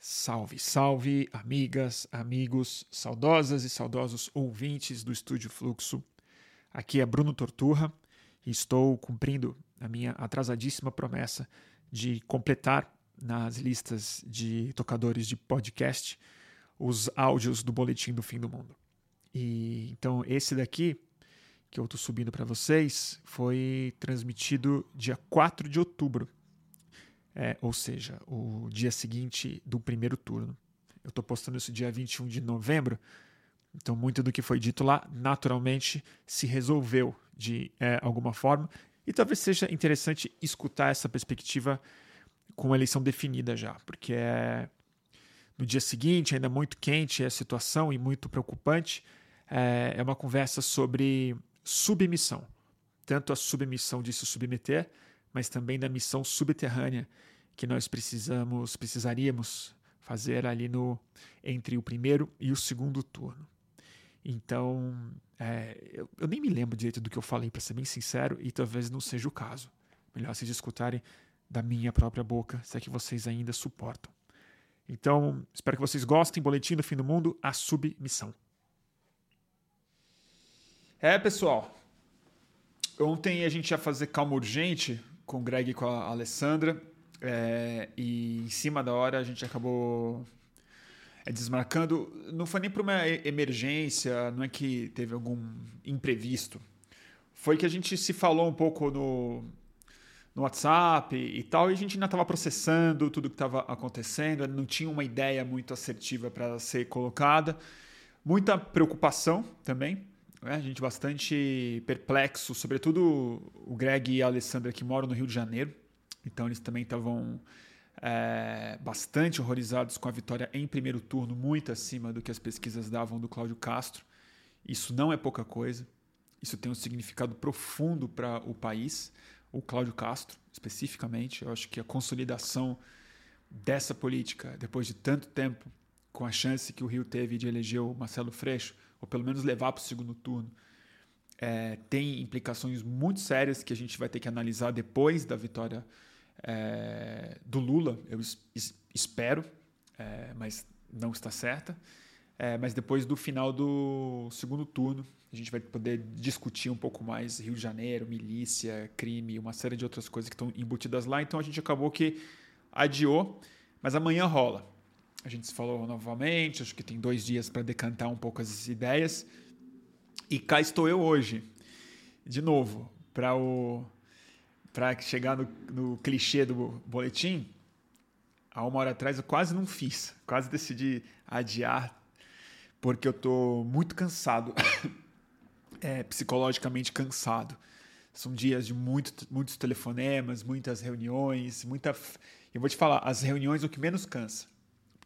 Salve, salve, amigas, amigos, saudosas e saudosos ouvintes do Estúdio Fluxo. Aqui é Bruno Torturra e estou cumprindo a minha atrasadíssima promessa de completar nas listas de tocadores de podcast os áudios do Boletim do Fim do Mundo. E então esse daqui que eu estou subindo para vocês foi transmitido dia 4 de outubro é, ou seja, o dia seguinte do primeiro turno. Eu estou postando isso dia 21 de novembro, então muito do que foi dito lá naturalmente se resolveu de é, alguma forma, e talvez seja interessante escutar essa perspectiva com a eleição definida já, porque é no dia seguinte, ainda muito quente a situação e muito preocupante, é, é uma conversa sobre submissão. Tanto a submissão de se submeter, mas também da missão subterrânea que nós precisamos, precisaríamos fazer ali no entre o primeiro e o segundo turno. Então, é, eu, eu, nem me lembro direito do que eu falei, para ser bem sincero, e talvez não seja o caso. Melhor vocês escutarem da minha própria boca, se é que vocês ainda suportam. Então, espero que vocês gostem. Boletim do Fim do Mundo, a submissão. É, pessoal. Ontem a gente ia fazer calma urgente com o Greg e com a Alessandra. É, e em cima da hora a gente acabou é, desmarcando. Não foi nem por uma emergência, não é que teve algum imprevisto. Foi que a gente se falou um pouco no, no WhatsApp e tal, e a gente ainda estava processando tudo que estava acontecendo, não tinha uma ideia muito assertiva para ser colocada. Muita preocupação também, né? a gente bastante perplexo, sobretudo o Greg e a Alessandra que moram no Rio de Janeiro. Então eles também estavam é, bastante horrorizados com a vitória em primeiro turno, muito acima do que as pesquisas davam do Cláudio Castro. Isso não é pouca coisa. Isso tem um significado profundo para o país, o Cláudio Castro especificamente. Eu acho que a consolidação dessa política, depois de tanto tempo, com a chance que o Rio teve de eleger o Marcelo Freixo, ou pelo menos levar para o segundo turno, é, tem implicações muito sérias que a gente vai ter que analisar depois da vitória é, do Lula, eu es, espero, é, mas não está certa. É, mas depois do final do segundo turno, a gente vai poder discutir um pouco mais Rio de Janeiro, milícia, crime, uma série de outras coisas que estão embutidas lá. Então a gente acabou que adiou, mas amanhã rola. A gente se falou novamente, acho que tem dois dias para decantar um pouco as ideias. E cá estou eu hoje, de novo, para o para chegar no, no clichê do boletim, há uma hora atrás eu quase não fiz, quase decidi adiar, porque eu estou muito cansado, é, psicologicamente cansado. São dias de muito, muitos telefonemas, muitas reuniões, muita. Eu vou te falar, as reuniões o que menos cansa,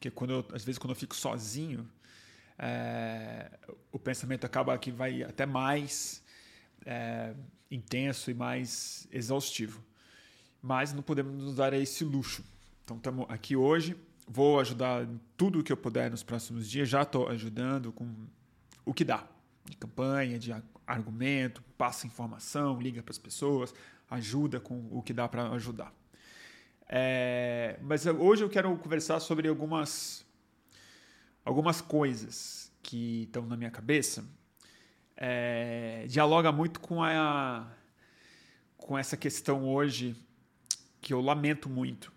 porque quando eu, às vezes quando eu fico sozinho, é, o pensamento acaba que vai até mais. É, intenso e mais exaustivo. Mas não podemos nos dar esse luxo. Então estamos aqui hoje. Vou ajudar tudo o que eu puder nos próximos dias. Já estou ajudando com o que dá. De campanha, de argumento, passa informação, liga para as pessoas, ajuda com o que dá para ajudar. É, mas hoje eu quero conversar sobre algumas, algumas coisas que estão na minha cabeça é, dialoga muito com a com essa questão hoje que eu lamento muito.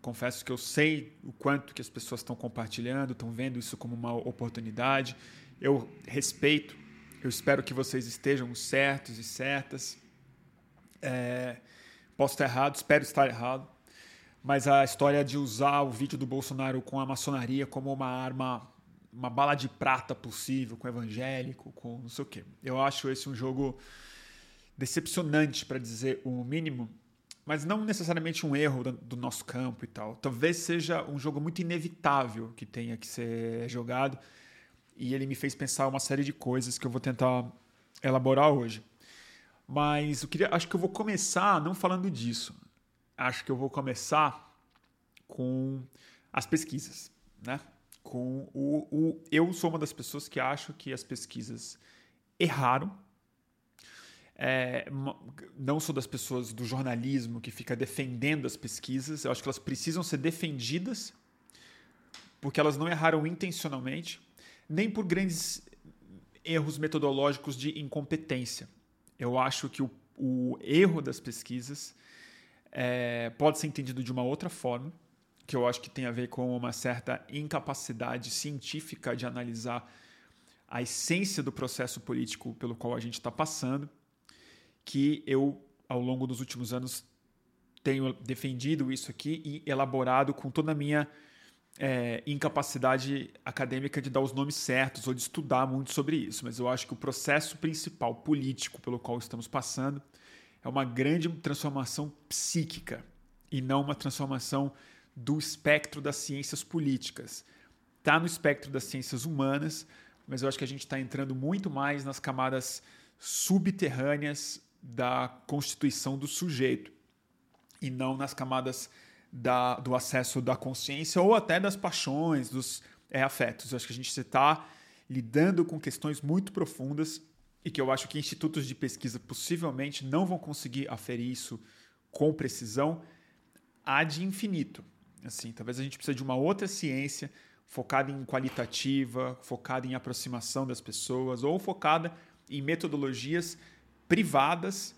Confesso que eu sei o quanto que as pessoas estão compartilhando, estão vendo isso como uma oportunidade. Eu respeito. Eu espero que vocês estejam certos e certas. É, posso estar errado, espero estar errado. Mas a história de usar o vídeo do Bolsonaro com a maçonaria como uma arma uma bala de prata possível com evangélico, com não sei o quê. Eu acho esse um jogo decepcionante, para dizer o mínimo, mas não necessariamente um erro do nosso campo e tal. Talvez seja um jogo muito inevitável que tenha que ser jogado, e ele me fez pensar uma série de coisas que eu vou tentar elaborar hoje. Mas eu queria, acho que eu vou começar não falando disso. Acho que eu vou começar com as pesquisas, né? com o, o. Eu sou uma das pessoas que acho que as pesquisas erraram. É, não sou das pessoas do jornalismo que fica defendendo as pesquisas. Eu acho que elas precisam ser defendidas, porque elas não erraram intencionalmente, nem por grandes erros metodológicos de incompetência. Eu acho que o, o erro das pesquisas é, pode ser entendido de uma outra forma, que eu acho que tem a ver com uma certa incapacidade científica de analisar a essência do processo político pelo qual a gente está passando, que eu, ao longo dos últimos anos, tenho defendido isso aqui e elaborado com toda a minha é, incapacidade acadêmica de dar os nomes certos ou de estudar muito sobre isso. Mas eu acho que o processo principal político pelo qual estamos passando é uma grande transformação psíquica e não uma transformação do espectro das ciências políticas. Está no espectro das ciências humanas, mas eu acho que a gente está entrando muito mais nas camadas subterrâneas da constituição do sujeito e não nas camadas da, do acesso da consciência ou até das paixões, dos é, afetos. Eu acho que a gente está lidando com questões muito profundas e que eu acho que institutos de pesquisa possivelmente não vão conseguir aferir isso com precisão ad infinito. Assim, talvez a gente precise de uma outra ciência focada em qualitativa, focada em aproximação das pessoas ou focada em metodologias privadas,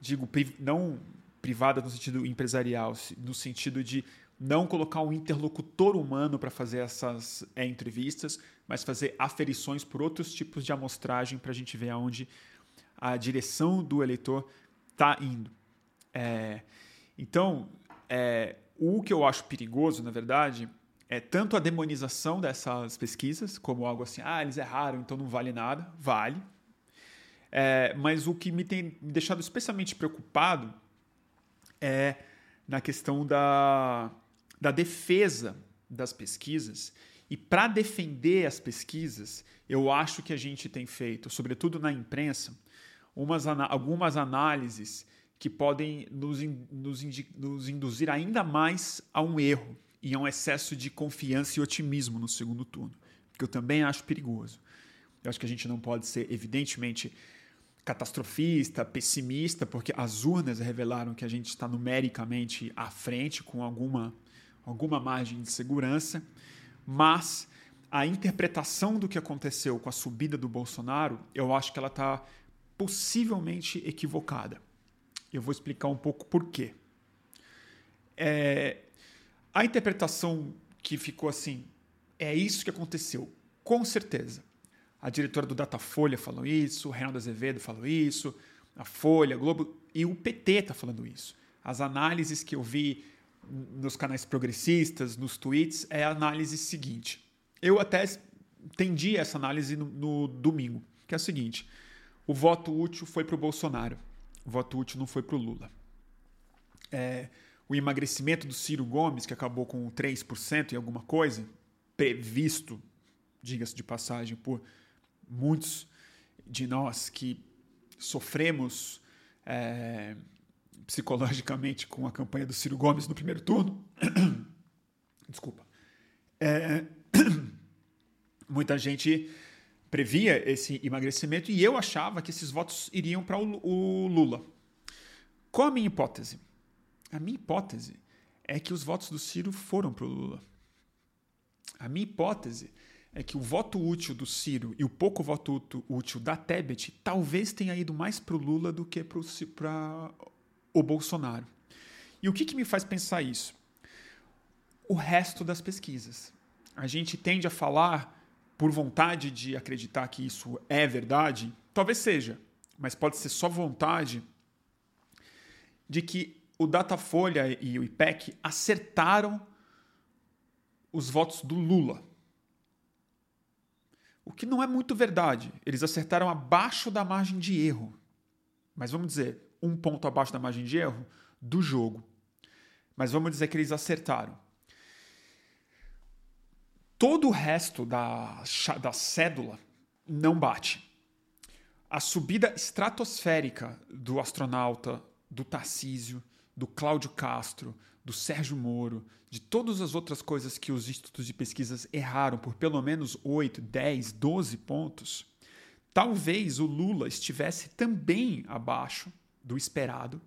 digo não privada no sentido empresarial, no sentido de não colocar um interlocutor humano para fazer essas é, entrevistas, mas fazer aferições por outros tipos de amostragem para a gente ver aonde a direção do eleitor está indo. É, então, é, o que eu acho perigoso, na verdade, é tanto a demonização dessas pesquisas, como algo assim, ah, eles erraram, então não vale nada. Vale. É, mas o que me tem deixado especialmente preocupado é na questão da, da defesa das pesquisas. E para defender as pesquisas, eu acho que a gente tem feito, sobretudo na imprensa, umas, algumas análises que podem nos, nos, nos induzir ainda mais a um erro e a um excesso de confiança e otimismo no segundo turno, que eu também acho perigoso. Eu acho que a gente não pode ser, evidentemente, catastrofista, pessimista, porque as urnas revelaram que a gente está numericamente à frente, com alguma, alguma margem de segurança, mas a interpretação do que aconteceu com a subida do Bolsonaro, eu acho que ela está possivelmente equivocada. Eu vou explicar um pouco por quê. É, a interpretação que ficou assim, é isso que aconteceu, com certeza. A diretora do Datafolha falou isso, o Reinaldo Azevedo falou isso, a Folha, a Globo e o PT está falando isso. As análises que eu vi nos canais progressistas, nos tweets, é a análise seguinte. Eu até entendi essa análise no, no domingo, que é o seguinte: o voto útil foi para o Bolsonaro, o voto útil não foi para o Lula. É, o emagrecimento do Ciro Gomes, que acabou com 3% e alguma coisa, previsto, diga-se de passagem, por muitos de nós que sofremos é, psicologicamente com a campanha do Ciro Gomes no primeiro turno. Desculpa. É, muita gente previa esse emagrecimento e eu achava que esses votos iriam para o, Lula. Qual a minha hipótese? A minha hipótese é que os votos do Ciro foram para o Lula. A minha hipótese é que o voto útil do Ciro e o pouco voto útil da Tebet talvez tenha ido mais para o Lula do que para o Bolsonaro. E o que, que me faz pensar isso? O resto das pesquisas. A gente tende a falar por vontade de acreditar que isso é verdade, talvez seja, mas pode ser só vontade de que o Datafolha e o IPEC acertaram os votos do Lula. O que não é muito verdade. Eles acertaram abaixo da margem de erro. Mas vamos dizer, um ponto abaixo da margem de erro do jogo. Mas vamos dizer que eles acertaram. Todo o resto da, da cédula não bate. A subida estratosférica do astronauta, do Tarcísio, do Cláudio Castro, do Sérgio Moro, de todas as outras coisas que os institutos de pesquisas erraram por pelo menos 8, 10, 12 pontos, talvez o Lula estivesse também abaixo do esperado.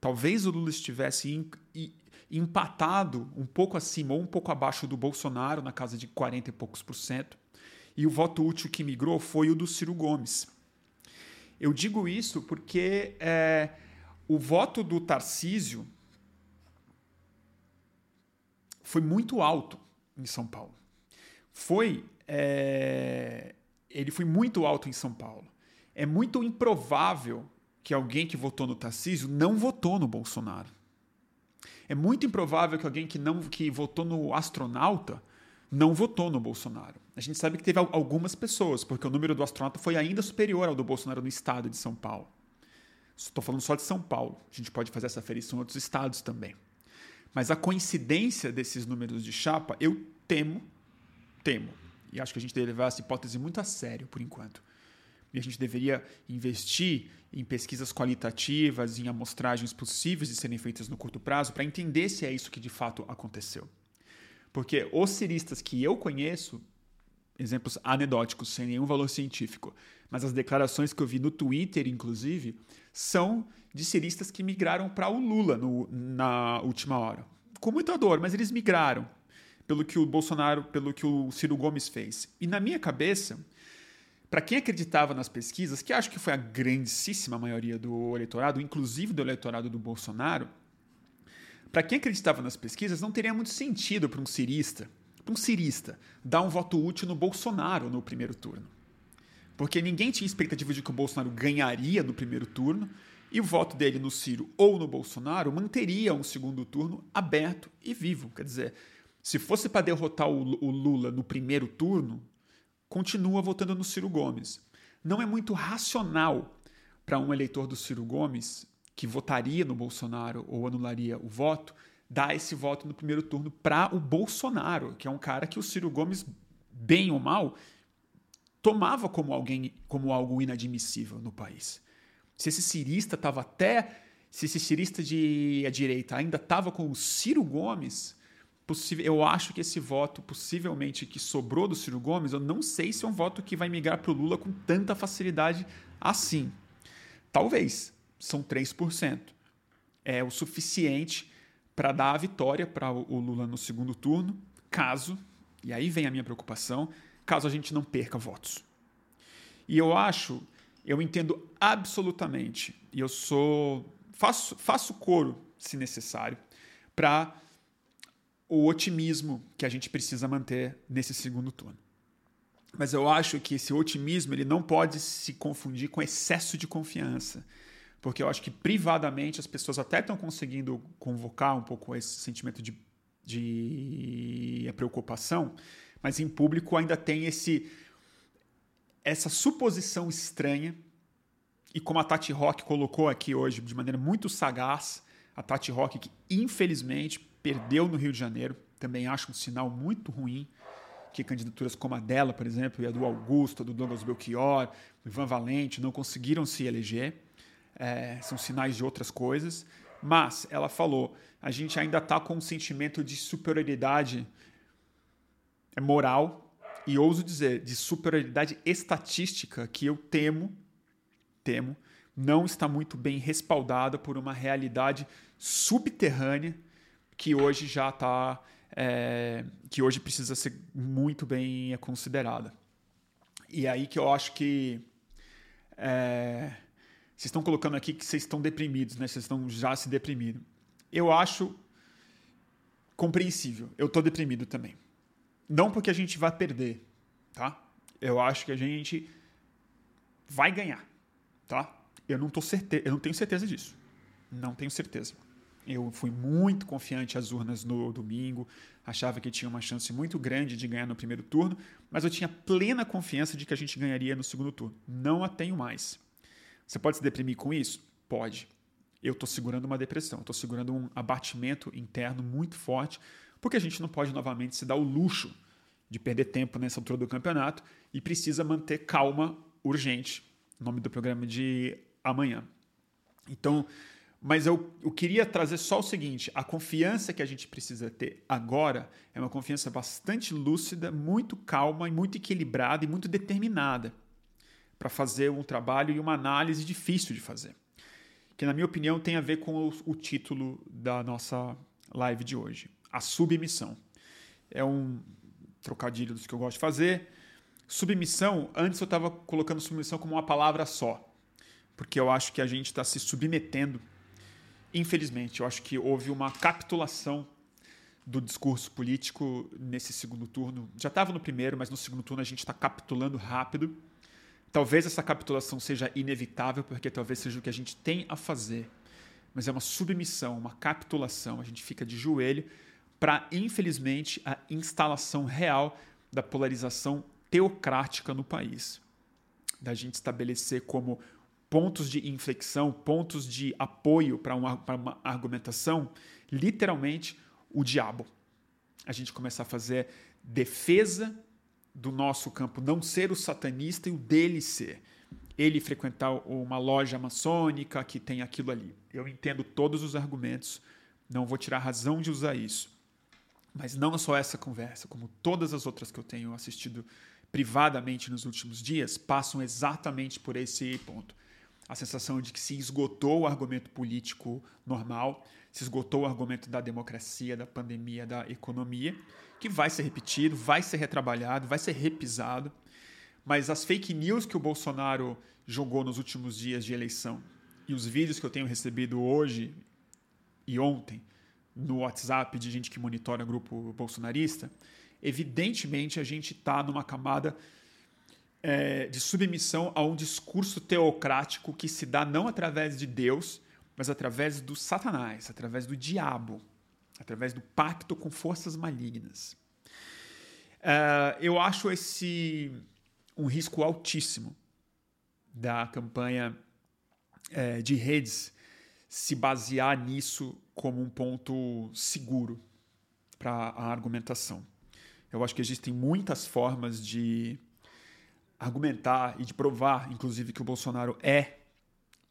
Talvez o Lula estivesse empatado um pouco acima ou um pouco abaixo do Bolsonaro, na casa de 40 e poucos por cento. E o voto útil que migrou foi o do Ciro Gomes. Eu digo isso porque é, o voto do Tarcísio foi muito alto em São Paulo. Foi. É, ele foi muito alto em São Paulo. É muito improvável que alguém que votou no Tarcísio não votou no Bolsonaro. É muito improvável que alguém que não que votou no astronauta não votou no Bolsonaro. A gente sabe que teve algumas pessoas, porque o número do astronauta foi ainda superior ao do Bolsonaro no estado de São Paulo. Estou falando só de São Paulo. A gente pode fazer essa ferição em outros estados também. Mas a coincidência desses números de chapa, eu temo, temo, e acho que a gente deve levar essa hipótese muito a sério por enquanto. E a gente deveria investir em pesquisas qualitativas, em amostragens possíveis de serem feitas no curto prazo, para entender se é isso que de fato aconteceu. Porque os ciristas que eu conheço, exemplos anedóticos, sem nenhum valor científico, mas as declarações que eu vi no Twitter, inclusive, são de ciristas que migraram para o Lula no, na última hora. Com muita dor, mas eles migraram pelo que o Bolsonaro, pelo que o Ciro Gomes fez. E na minha cabeça, para quem acreditava nas pesquisas, que acho que foi a grandíssima maioria do eleitorado, inclusive do eleitorado do Bolsonaro, para quem acreditava nas pesquisas, não teria muito sentido para um cirista, para um cirista, dar um voto útil no Bolsonaro no primeiro turno. Porque ninguém tinha expectativa de que o Bolsonaro ganharia no primeiro turno, e o voto dele no Ciro ou no Bolsonaro manteria um segundo turno aberto e vivo. Quer dizer, se fosse para derrotar o Lula no primeiro turno, continua votando no Ciro Gomes. Não é muito racional para um eleitor do Ciro Gomes, que votaria no Bolsonaro ou anularia o voto, dar esse voto no primeiro turno para o Bolsonaro, que é um cara que o Ciro Gomes, bem ou mal, tomava como alguém como algo inadmissível no país se esse cirista estava até. Se esse cirista de a direita ainda estava com o Ciro Gomes, possível, eu acho que esse voto, possivelmente, que sobrou do Ciro Gomes, eu não sei se é um voto que vai migrar para o Lula com tanta facilidade assim. Talvez. São 3%. É o suficiente para dar a vitória para o Lula no segundo turno, caso, e aí vem a minha preocupação, caso a gente não perca votos. E eu acho eu entendo absolutamente e eu sou faço faço coro se necessário para o otimismo que a gente precisa manter nesse segundo turno. Mas eu acho que esse otimismo ele não pode se confundir com excesso de confiança, porque eu acho que privadamente as pessoas até estão conseguindo convocar um pouco esse sentimento de, de preocupação, mas em público ainda tem esse essa suposição estranha, e como a Tati Rock colocou aqui hoje de maneira muito sagaz, a Tati Rock que infelizmente perdeu no Rio de Janeiro, também acho um sinal muito ruim que candidaturas como a dela, por exemplo, e a do Augusto, do Douglas Belchior, do Ivan Valente, não conseguiram se eleger. É, são sinais de outras coisas. Mas ela falou: a gente ainda está com um sentimento de superioridade moral e ouso dizer, de superioridade estatística que eu temo, temo, não está muito bem respaldada por uma realidade subterrânea que hoje já está, é, que hoje precisa ser muito bem considerada. E aí que eu acho que é, vocês estão colocando aqui que vocês estão deprimidos, né? Vocês estão já se deprimindo. Eu acho compreensível. Eu estou deprimido também. Não porque a gente vai perder, tá? Eu acho que a gente vai ganhar, tá? Eu não tô certe... eu não tenho certeza disso. Não tenho certeza. Eu fui muito confiante às urnas no domingo, achava que tinha uma chance muito grande de ganhar no primeiro turno, mas eu tinha plena confiança de que a gente ganharia no segundo turno. Não a tenho mais. Você pode se deprimir com isso? Pode. Eu estou segurando uma depressão, estou segurando um abatimento interno muito forte, porque a gente não pode novamente se dar o luxo de perder tempo nessa altura do campeonato e precisa manter calma urgente. Nome do programa de amanhã. Então, mas eu, eu queria trazer só o seguinte: a confiança que a gente precisa ter agora é uma confiança bastante lúcida, muito calma e muito equilibrada e muito determinada para fazer um trabalho e uma análise difícil de fazer. Que, na minha opinião, tem a ver com o, o título da nossa live de hoje. A submissão. É um trocadilho dos que eu gosto de fazer. Submissão, antes eu estava colocando submissão como uma palavra só, porque eu acho que a gente está se submetendo. Infelizmente, eu acho que houve uma capitulação do discurso político nesse segundo turno. Já estava no primeiro, mas no segundo turno a gente está capitulando rápido. Talvez essa capitulação seja inevitável, porque talvez seja o que a gente tem a fazer. Mas é uma submissão, uma capitulação. A gente fica de joelho para, infelizmente, a instalação real da polarização teocrática no país. Da gente estabelecer como pontos de inflexão, pontos de apoio para uma, uma argumentação, literalmente o diabo. A gente começar a fazer defesa do nosso campo não ser o satanista e o dele ser. Ele frequentar uma loja maçônica que tem aquilo ali. Eu entendo todos os argumentos, não vou tirar razão de usar isso. Mas não só essa conversa, como todas as outras que eu tenho assistido privadamente nos últimos dias, passam exatamente por esse ponto. A sensação de que se esgotou o argumento político normal, se esgotou o argumento da democracia, da pandemia, da economia, que vai ser repetido, vai ser retrabalhado, vai ser repisado. Mas as fake news que o Bolsonaro jogou nos últimos dias de eleição e os vídeos que eu tenho recebido hoje e ontem no WhatsApp de gente que monitora grupo bolsonarista, evidentemente a gente está numa camada é, de submissão a um discurso teocrático que se dá não através de Deus, mas através do Satanás, através do diabo, através do pacto com forças malignas. Uh, eu acho esse um risco altíssimo da campanha uh, de redes se basear nisso como um ponto seguro para a argumentação. Eu acho que existem muitas formas de argumentar e de provar, inclusive, que o Bolsonaro é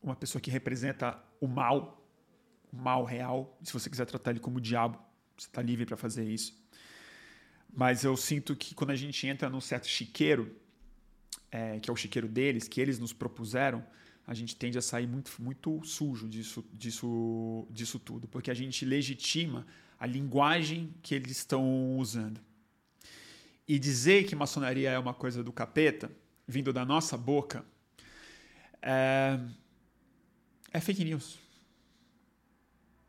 uma pessoa que representa o mal, o mal real. Se você quiser tratar ele como diabo, você está livre para fazer isso. Mas eu sinto que quando a gente entra num certo chiqueiro, é, que é o chiqueiro deles, que eles nos propuseram, a gente tende a sair muito, muito sujo disso, disso, disso tudo, porque a gente legitima a linguagem que eles estão usando. E dizer que maçonaria é uma coisa do capeta, vindo da nossa boca, é, é fake news.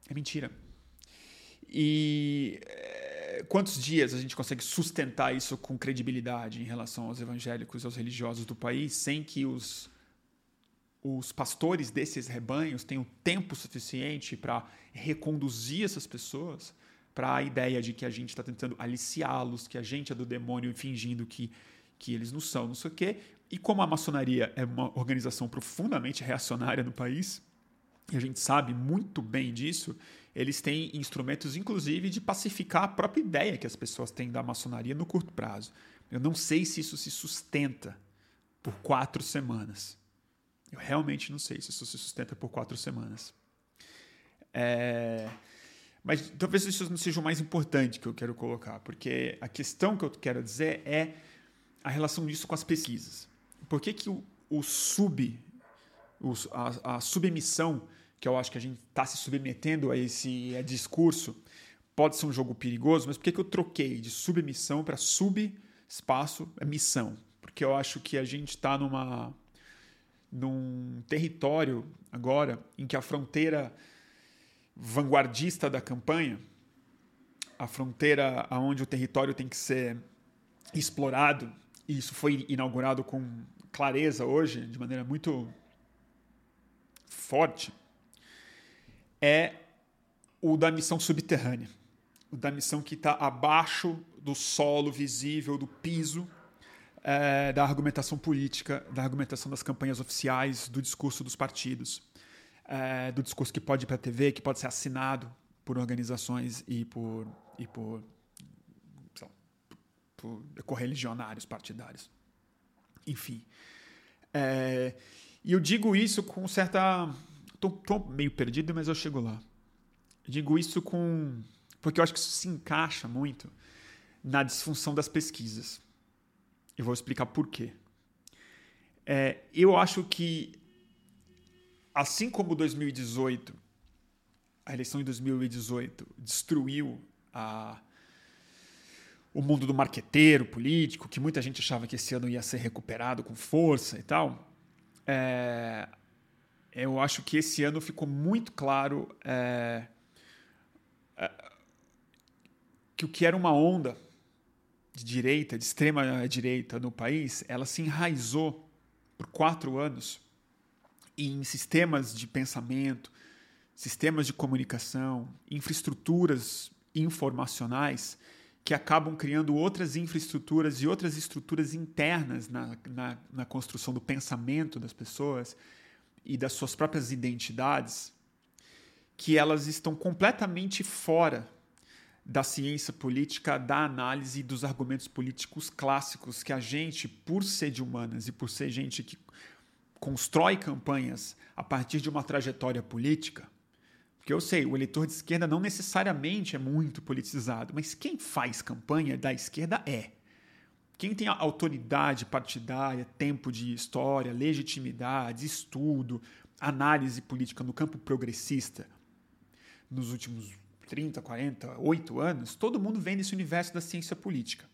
É mentira. E é, quantos dias a gente consegue sustentar isso com credibilidade em relação aos evangélicos aos religiosos do país, sem que os, os pastores desses rebanhos tenham tempo suficiente para reconduzir essas pessoas para a ideia de que a gente está tentando aliciá-los, que a gente é do demônio fingindo que, que eles não são, não sei o quê. E como a maçonaria é uma organização profundamente reacionária no país, e a gente sabe muito bem disso, eles têm instrumentos, inclusive, de pacificar a própria ideia que as pessoas têm da maçonaria no curto prazo. Eu não sei se isso se sustenta por quatro semanas. Eu realmente não sei se isso se sustenta por quatro semanas. É... Mas talvez isso não seja o mais importante que eu quero colocar, porque a questão que eu quero dizer é a relação disso com as pesquisas. Por que, que o, o sub, o, a, a submissão que eu acho que a gente está se submetendo a esse a discurso, pode ser um jogo perigoso, mas por que, que eu troquei de submissão para sub-espaço é missão? Porque eu acho que a gente está numa num território agora em que a fronteira vanguardista da campanha, a fronteira aonde o território tem que ser explorado, e isso foi inaugurado com clareza hoje, de maneira muito forte, é o da missão subterrânea, o da missão que está abaixo do solo visível, do piso é, da argumentação política, da argumentação das campanhas oficiais, do discurso dos partidos, é, do discurso que pode ir para a TV, que pode ser assinado por organizações e por, e por, lá, por correligionários partidários. Enfim. É, e eu digo isso com certa Estou meio perdido, mas eu chego lá. Eu digo isso com. Porque eu acho que isso se encaixa muito na disfunção das pesquisas. Eu vou explicar por quê. É, eu acho que, assim como 2018, a eleição de 2018 destruiu a, o mundo do marqueteiro político, que muita gente achava que esse ano ia ser recuperado com força e tal, é, eu acho que esse ano ficou muito claro é, é, que o que era uma onda de direita, de extrema direita no país, ela se enraizou por quatro anos em sistemas de pensamento, sistemas de comunicação, infraestruturas informacionais que acabam criando outras infraestruturas e outras estruturas internas na, na, na construção do pensamento das pessoas e das suas próprias identidades, que elas estão completamente fora da ciência política, da análise dos argumentos políticos clássicos que a gente, por ser de humanas e por ser gente que constrói campanhas a partir de uma trajetória política, porque eu sei, o eleitor de esquerda não necessariamente é muito politizado, mas quem faz campanha da esquerda é. Quem tem autoridade partidária, tempo de história, legitimidade, estudo, análise política no campo progressista nos últimos 30, 40, 8 anos, todo mundo vem nesse universo da ciência política.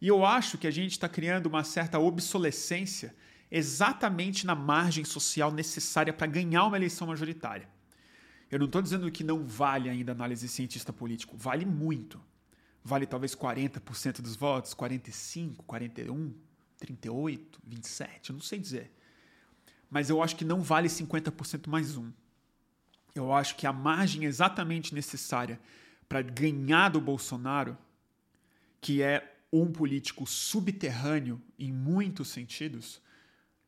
E eu acho que a gente está criando uma certa obsolescência exatamente na margem social necessária para ganhar uma eleição majoritária. Eu não estou dizendo que não vale ainda análise cientista político, vale muito vale talvez 40% dos votos, 45, 41, 38, 27, eu não sei dizer. Mas eu acho que não vale 50% mais um. Eu acho que a margem exatamente necessária para ganhar do Bolsonaro, que é um político subterrâneo em muitos sentidos,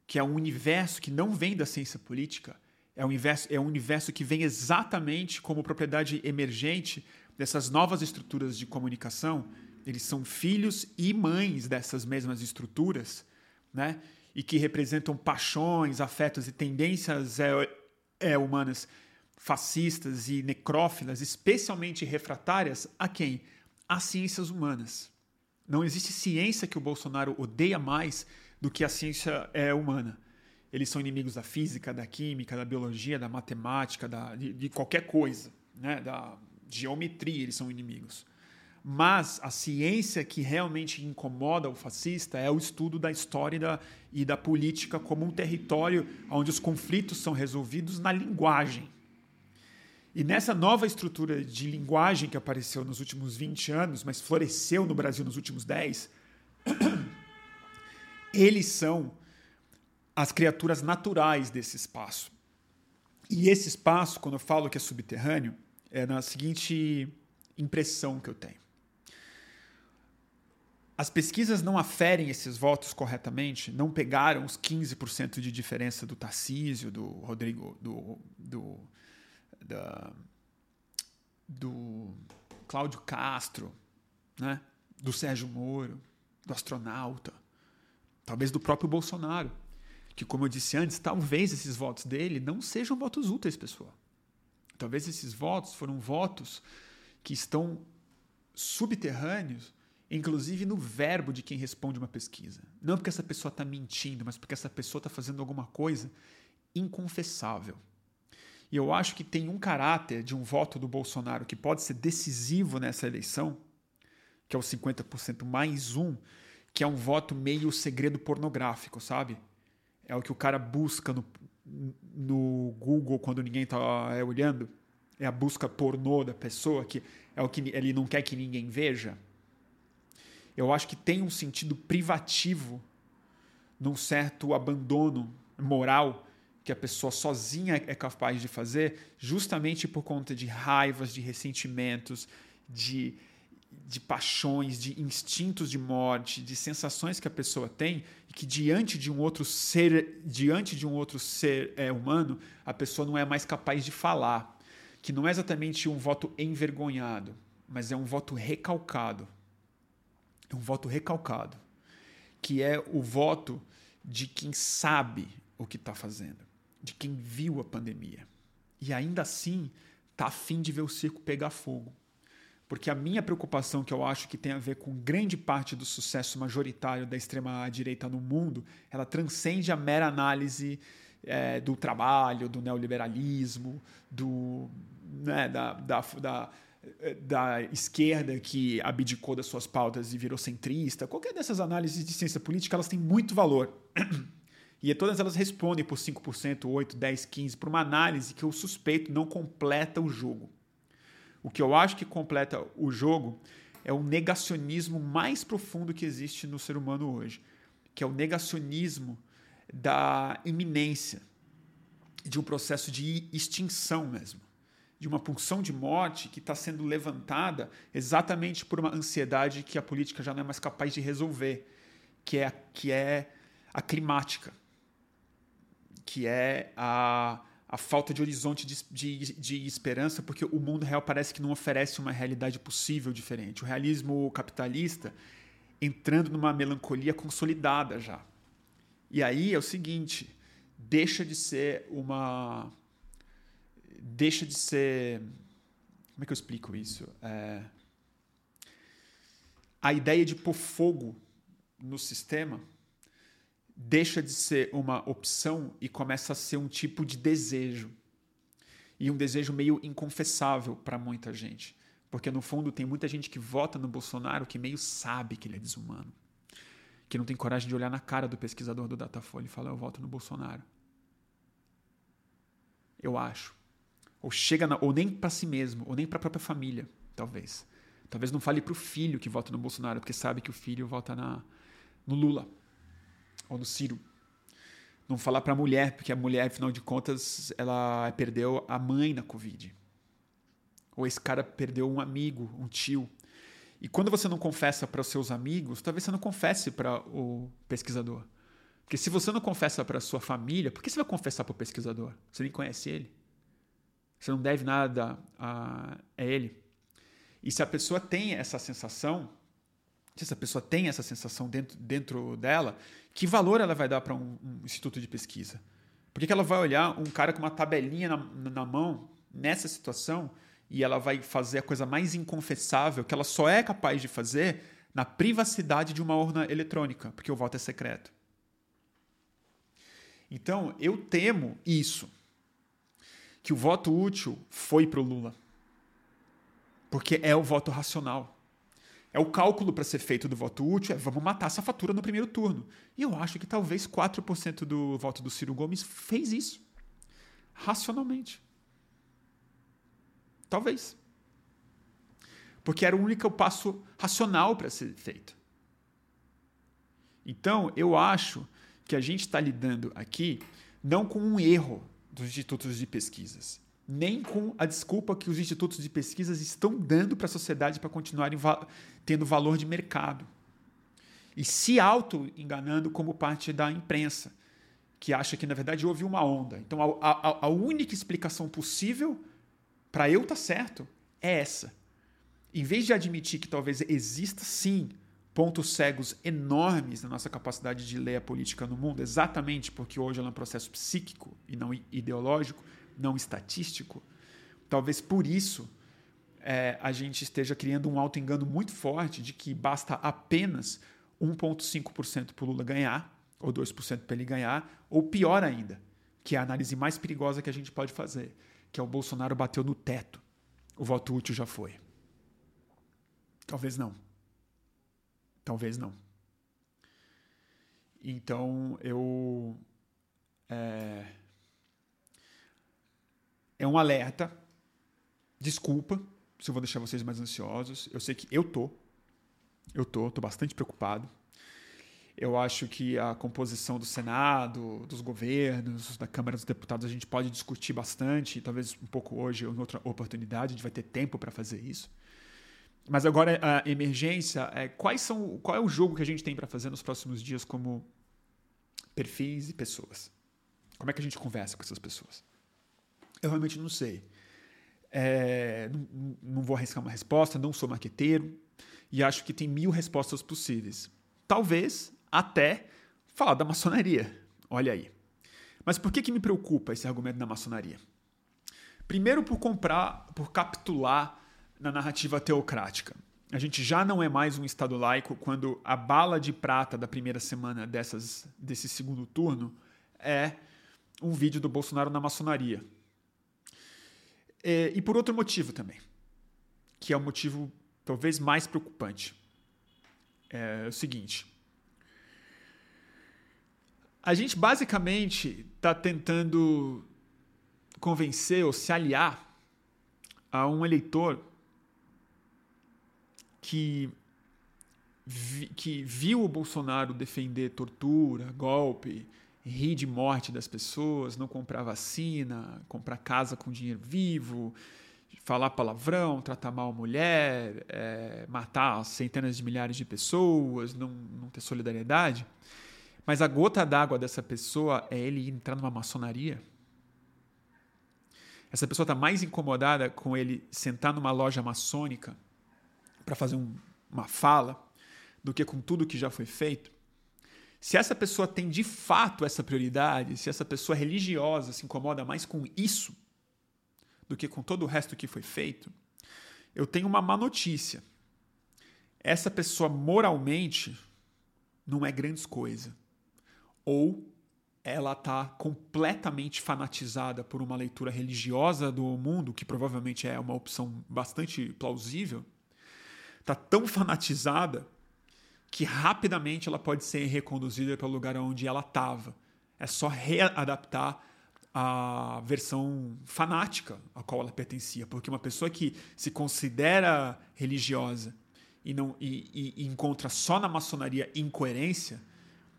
que é um universo que não vem da ciência política, é um universo, é um universo que vem exatamente como propriedade emergente dessas novas estruturas de comunicação, eles são filhos e mães dessas mesmas estruturas, né? E que representam paixões, afetos e tendências é, é, humanas fascistas e necrófilas, especialmente refratárias a quem? Às ciências humanas. Não existe ciência que o Bolsonaro odeia mais do que a ciência é humana. Eles são inimigos da física, da química, da biologia, da matemática, da, de, de qualquer coisa, né? da, geometria eles são inimigos. Mas a ciência que realmente incomoda o fascista é o estudo da história e da, e da política como um território onde os conflitos são resolvidos na linguagem. E nessa nova estrutura de linguagem que apareceu nos últimos 20 anos, mas floresceu no Brasil nos últimos 10, eles são as criaturas naturais desse espaço. E esse espaço, quando eu falo que é subterrâneo, é na seguinte impressão que eu tenho. As pesquisas não aferem esses votos corretamente, não pegaram os 15% de diferença do Tarcísio, do Rodrigo, do, do, da, do Cláudio Castro, né? do Sérgio Moro, do astronauta, talvez do próprio Bolsonaro, que, como eu disse antes, talvez esses votos dele não sejam votos úteis, pessoal. Talvez esses votos foram votos que estão subterrâneos, inclusive no verbo de quem responde uma pesquisa. Não porque essa pessoa está mentindo, mas porque essa pessoa está fazendo alguma coisa inconfessável. E eu acho que tem um caráter de um voto do Bolsonaro que pode ser decisivo nessa eleição, que é o 50% mais um, que é um voto meio segredo pornográfico, sabe? É o que o cara busca no, no Google quando ninguém está é, olhando, é a busca pornô da pessoa, que é o que ele não quer que ninguém veja. Eu acho que tem um sentido privativo num certo abandono moral que a pessoa sozinha é capaz de fazer, justamente por conta de raivas, de ressentimentos, de de paixões, de instintos de morte, de sensações que a pessoa tem e que diante de um outro ser, diante de um outro ser é, humano, a pessoa não é mais capaz de falar, que não é exatamente um voto envergonhado, mas é um voto recalcado. É um voto recalcado, que é o voto de quem sabe o que está fazendo, de quem viu a pandemia. E ainda assim está afim de ver o circo pegar fogo porque a minha preocupação, que eu acho que tem a ver com grande parte do sucesso majoritário da extrema-direita no mundo, ela transcende a mera análise é, do trabalho, do neoliberalismo, do, né, da, da, da, da esquerda que abdicou das suas pautas e virou centrista, qualquer dessas análises de ciência política, elas têm muito valor. E todas elas respondem por 5%, 8%, 10%, 15%, por uma análise que eu suspeito não completa o jogo. O que eu acho que completa o jogo é o negacionismo mais profundo que existe no ser humano hoje, que é o negacionismo da iminência, de um processo de extinção mesmo, de uma pulsão de morte que está sendo levantada exatamente por uma ansiedade que a política já não é mais capaz de resolver, que é, que é a climática que é a, a falta de horizonte de, de, de, esperança, porque o mundo real parece que não oferece uma realidade possível diferente. O realismo capitalista entrando numa melancolia consolidada já. E aí é o seguinte: deixa de ser uma. Deixa de ser. Como é que eu explico isso? É... A ideia de pôr fogo no sistema deixa de ser uma opção e começa a ser um tipo de desejo. E um desejo meio inconfessável para muita gente. Porque no fundo tem muita gente que vota no Bolsonaro que meio sabe que ele é desumano. Que não tem coragem de olhar na cara do pesquisador do Datafolha e falar: eu voto no Bolsonaro. Eu acho. Ou chega na, ou nem para si mesmo, ou nem para a própria família, talvez. Talvez não fale para o filho que vota no Bolsonaro, porque sabe que o filho vota na, no Lula ou no Ciro. Não falar para a mulher, porque a mulher, afinal de contas, ela perdeu a mãe na Covid. Ou esse cara perdeu um amigo, um tio. E quando você não confessa para os seus amigos, talvez você não confesse para o pesquisador. Porque se você não confessa para sua família, por que você vai confessar para o pesquisador? Você nem conhece ele. Você não deve nada a ele. E se a pessoa tem essa sensação, se essa pessoa tem essa sensação dentro, dentro dela, que valor ela vai dar para um, um, instituto de pesquisa? Por que, que, ela vai olhar um cara com uma tabelinha na, na mão nessa situação e ela vai fazer a coisa mais inconfessável que ela só é capaz de fazer na privacidade de uma urna eletrônica, porque o voto é secreto? Então, eu temo isso. Que o voto útil foi para o Lula. Porque é o voto racional. É o cálculo para ser feito do voto útil, é vamos matar essa fatura no primeiro turno. E eu acho que talvez 4% do voto do Ciro Gomes fez isso. Racionalmente. Talvez. Porque era o único passo racional para ser feito. Então, eu acho que a gente está lidando aqui não com um erro dos institutos de pesquisas, nem com a desculpa que os institutos de pesquisas estão dando para a sociedade para continuarem va tendo valor de mercado. E se auto-enganando como parte da imprensa, que acha que, na verdade, houve uma onda. Então, a, a, a única explicação possível para eu estar tá certo é essa. Em vez de admitir que talvez exista sim pontos cegos enormes na nossa capacidade de ler a política no mundo, exatamente porque hoje ela é um processo psíquico e não ideológico, não estatístico, talvez por isso é, a gente esteja criando um auto-engano muito forte de que basta apenas 1,5% para o Lula ganhar, ou 2% para ele ganhar, ou pior ainda, que é a análise mais perigosa que a gente pode fazer, que é o Bolsonaro bateu no teto. O voto útil já foi. Talvez não. Talvez não. Então eu. É é um alerta. Desculpa se eu vou deixar vocês mais ansiosos. Eu sei que eu tô. Eu tô, tô bastante preocupado. Eu acho que a composição do Senado, dos governos, da Câmara dos Deputados, a gente pode discutir bastante, talvez um pouco hoje ou em outra oportunidade, a gente vai ter tempo para fazer isso. Mas agora a emergência é quais são, qual é o jogo que a gente tem para fazer nos próximos dias como perfis e pessoas? Como é que a gente conversa com essas pessoas? Eu realmente não sei. É, não, não vou arriscar uma resposta, não sou marqueteiro e acho que tem mil respostas possíveis. Talvez até falar da maçonaria. Olha aí. Mas por que, que me preocupa esse argumento da maçonaria? Primeiro por comprar, por capitular na narrativa teocrática. A gente já não é mais um Estado laico quando a bala de prata da primeira semana dessas, desse segundo turno é um vídeo do Bolsonaro na maçonaria. É, e por outro motivo também, que é o motivo talvez mais preocupante. É o seguinte. A gente basicamente está tentando convencer ou se aliar a um eleitor que, vi, que viu o Bolsonaro defender tortura, golpe, rir de morte das pessoas, não comprar vacina, comprar casa com dinheiro vivo, falar palavrão, tratar mal a mulher, é, matar centenas de milhares de pessoas, não, não ter solidariedade. Mas a gota d'água dessa pessoa é ele entrar numa maçonaria. Essa pessoa está mais incomodada com ele sentar numa loja maçônica para fazer um, uma fala do que com tudo que já foi feito. Se essa pessoa tem de fato essa prioridade, se essa pessoa religiosa se incomoda mais com isso do que com todo o resto que foi feito, eu tenho uma má notícia. Essa pessoa moralmente não é grande coisa. Ou ela está completamente fanatizada por uma leitura religiosa do mundo, que provavelmente é uma opção bastante plausível, está tão fanatizada que rapidamente ela pode ser reconduzida para o lugar onde ela estava. É só readaptar a versão fanática a qual ela pertencia, porque uma pessoa que se considera religiosa e não e, e encontra só na maçonaria incoerência,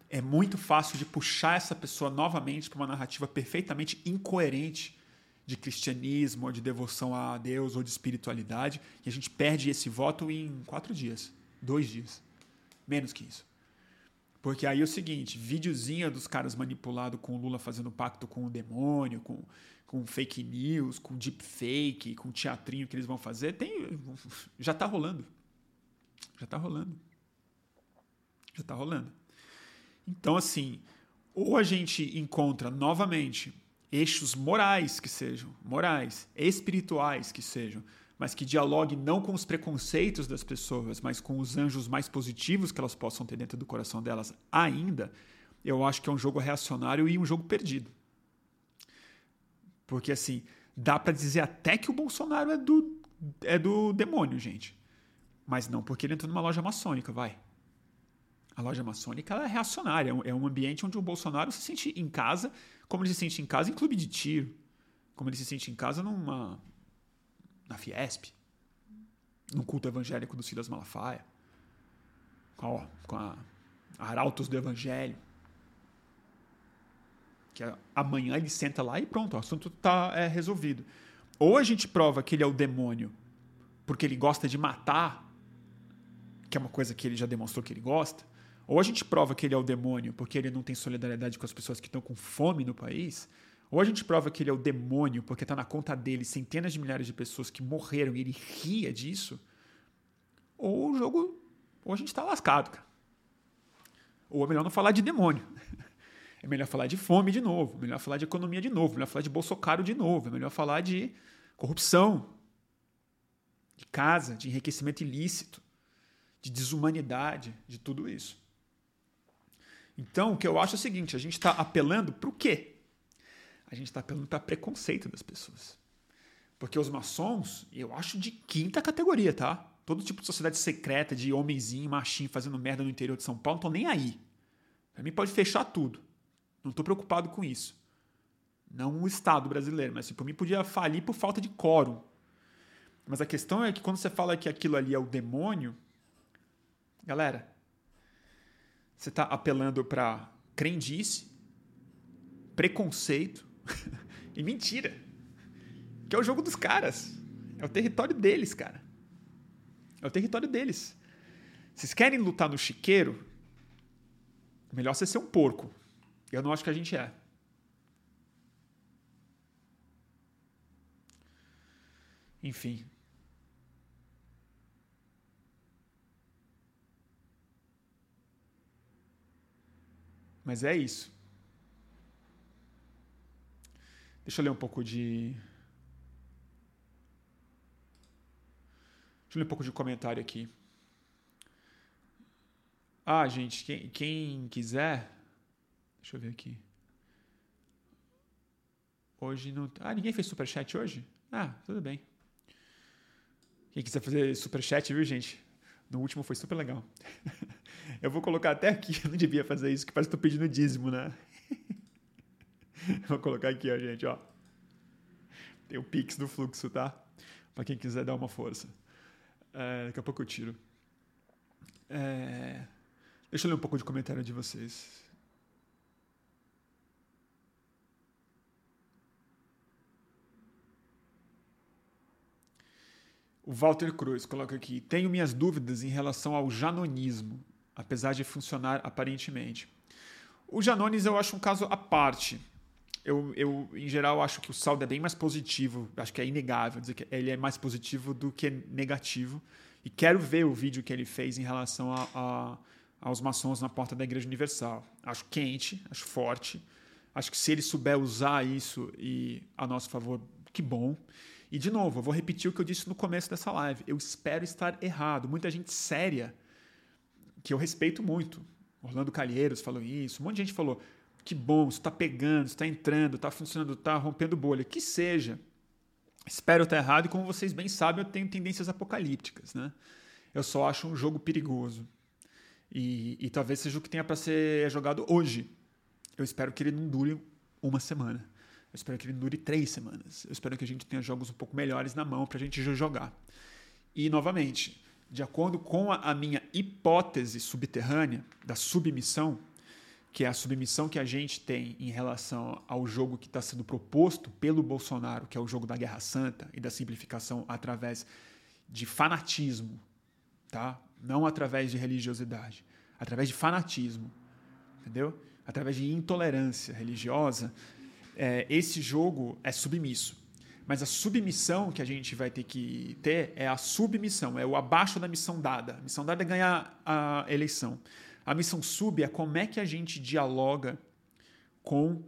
é muito fácil de puxar essa pessoa novamente para uma narrativa perfeitamente incoerente de cristianismo, ou de devoção a Deus, ou de espiritualidade, e a gente perde esse voto em quatro dias, dois dias. Menos que isso. Porque aí é o seguinte, videozinho dos caras manipulados com o Lula fazendo pacto com o demônio, com, com fake news, com deepfake, com teatrinho que eles vão fazer, tem já tá rolando. Já tá rolando. Já tá rolando. Então, assim, ou a gente encontra novamente eixos morais que sejam, morais, espirituais que sejam, mas que dialogue não com os preconceitos das pessoas, mas com os anjos mais positivos que elas possam ter dentro do coração delas ainda, eu acho que é um jogo reacionário e um jogo perdido. Porque assim, dá para dizer até que o Bolsonaro é do, é do demônio, gente. Mas não porque ele entrou numa loja maçônica, vai. A loja maçônica é reacionária, é um ambiente onde o Bolsonaro se sente em casa, como ele se sente em casa em clube de tiro, como ele se sente em casa numa na Fiesp, no culto evangélico do Silas Malafaia, com a, com a Arautos do Evangelho. Que amanhã ele senta lá e pronto, o assunto está é, resolvido. Ou a gente prova que ele é o demônio porque ele gosta de matar, que é uma coisa que ele já demonstrou que ele gosta, ou a gente prova que ele é o demônio porque ele não tem solidariedade com as pessoas que estão com fome no país, ou a gente prova que ele é o demônio porque está na conta dele centenas de milhares de pessoas que morreram e ele ria disso, ou o jogo, ou a gente está lascado, cara. Ou é melhor não falar de demônio. É melhor falar de fome de novo, é melhor falar de economia de novo, é melhor falar de Bolsonaro de novo, é melhor falar de corrupção, de casa, de enriquecimento ilícito, de desumanidade, de tudo isso. Então, o que eu acho é o seguinte: a gente está apelando para o quê? A gente está apelando para preconceito das pessoas. Porque os maçons, eu acho de quinta categoria, tá? Todo tipo de sociedade secreta, de homenzinho, machinho, fazendo merda no interior de São Paulo, não tô nem aí. Para mim pode fechar tudo. Não tô preocupado com isso. Não o Estado brasileiro, mas assim, por mim podia falir por falta de quórum. Mas a questão é que quando você fala que aquilo ali é o demônio, galera, você está apelando para crendice, preconceito, e mentira. Que é o jogo dos caras. É o território deles, cara. É o território deles. Vocês querem lutar no chiqueiro? Melhor você ser um porco. Eu não acho que a gente é. Enfim. Mas é isso. Deixa eu ler um pouco de. Deixa eu ler um pouco de comentário aqui. Ah, gente, quem, quem quiser. Deixa eu ver aqui. Hoje não. Ah, ninguém fez superchat hoje? Ah, tudo bem. Quem quiser fazer superchat, viu, gente? No último foi super legal. Eu vou colocar até aqui, eu não devia fazer isso, que parece que tô pedindo dízimo, né? Vou colocar aqui, ó, gente, ó. Tem o Pix do fluxo, tá? Para quem quiser dar uma força. É, daqui a pouco eu tiro. É, deixa eu ler um pouco de comentário de vocês. O Walter Cruz coloca aqui: Tenho minhas dúvidas em relação ao janonismo, apesar de funcionar aparentemente. O Janones eu acho um caso à parte. Eu, eu, em geral, acho que o saldo é bem mais positivo. Acho que é inegável dizer que ele é mais positivo do que negativo. E quero ver o vídeo que ele fez em relação a, a, aos maçons na porta da Igreja Universal. Acho quente, acho forte. Acho que se ele souber usar isso e a nosso favor, que bom. E, de novo, eu vou repetir o que eu disse no começo dessa live. Eu espero estar errado. Muita gente séria, que eu respeito muito. Orlando Calheiros falou isso. Um monte de gente falou: que bom, está pegando, está entrando, está funcionando, está rompendo bolha. Que seja. Espero estar errado e, como vocês bem sabem, eu tenho tendências apocalípticas. Né? Eu só acho um jogo perigoso. E, e talvez seja o que tenha para ser jogado hoje. Eu espero que ele não dure uma semana. Eu espero que ele dure três semanas. Eu espero que a gente tenha jogos um pouco melhores na mão para a gente jogar. E, novamente, de acordo com a minha hipótese subterrânea da submissão, que é a submissão que a gente tem em relação ao jogo que está sendo proposto pelo Bolsonaro, que é o jogo da Guerra Santa e da simplificação através de fanatismo, tá? Não através de religiosidade, através de fanatismo, entendeu? Através de intolerância religiosa, é, esse jogo é submisso. Mas a submissão que a gente vai ter que ter é a submissão, é o abaixo da missão dada. A missão dada é ganhar a eleição. A missão sub é como é que a gente dialoga com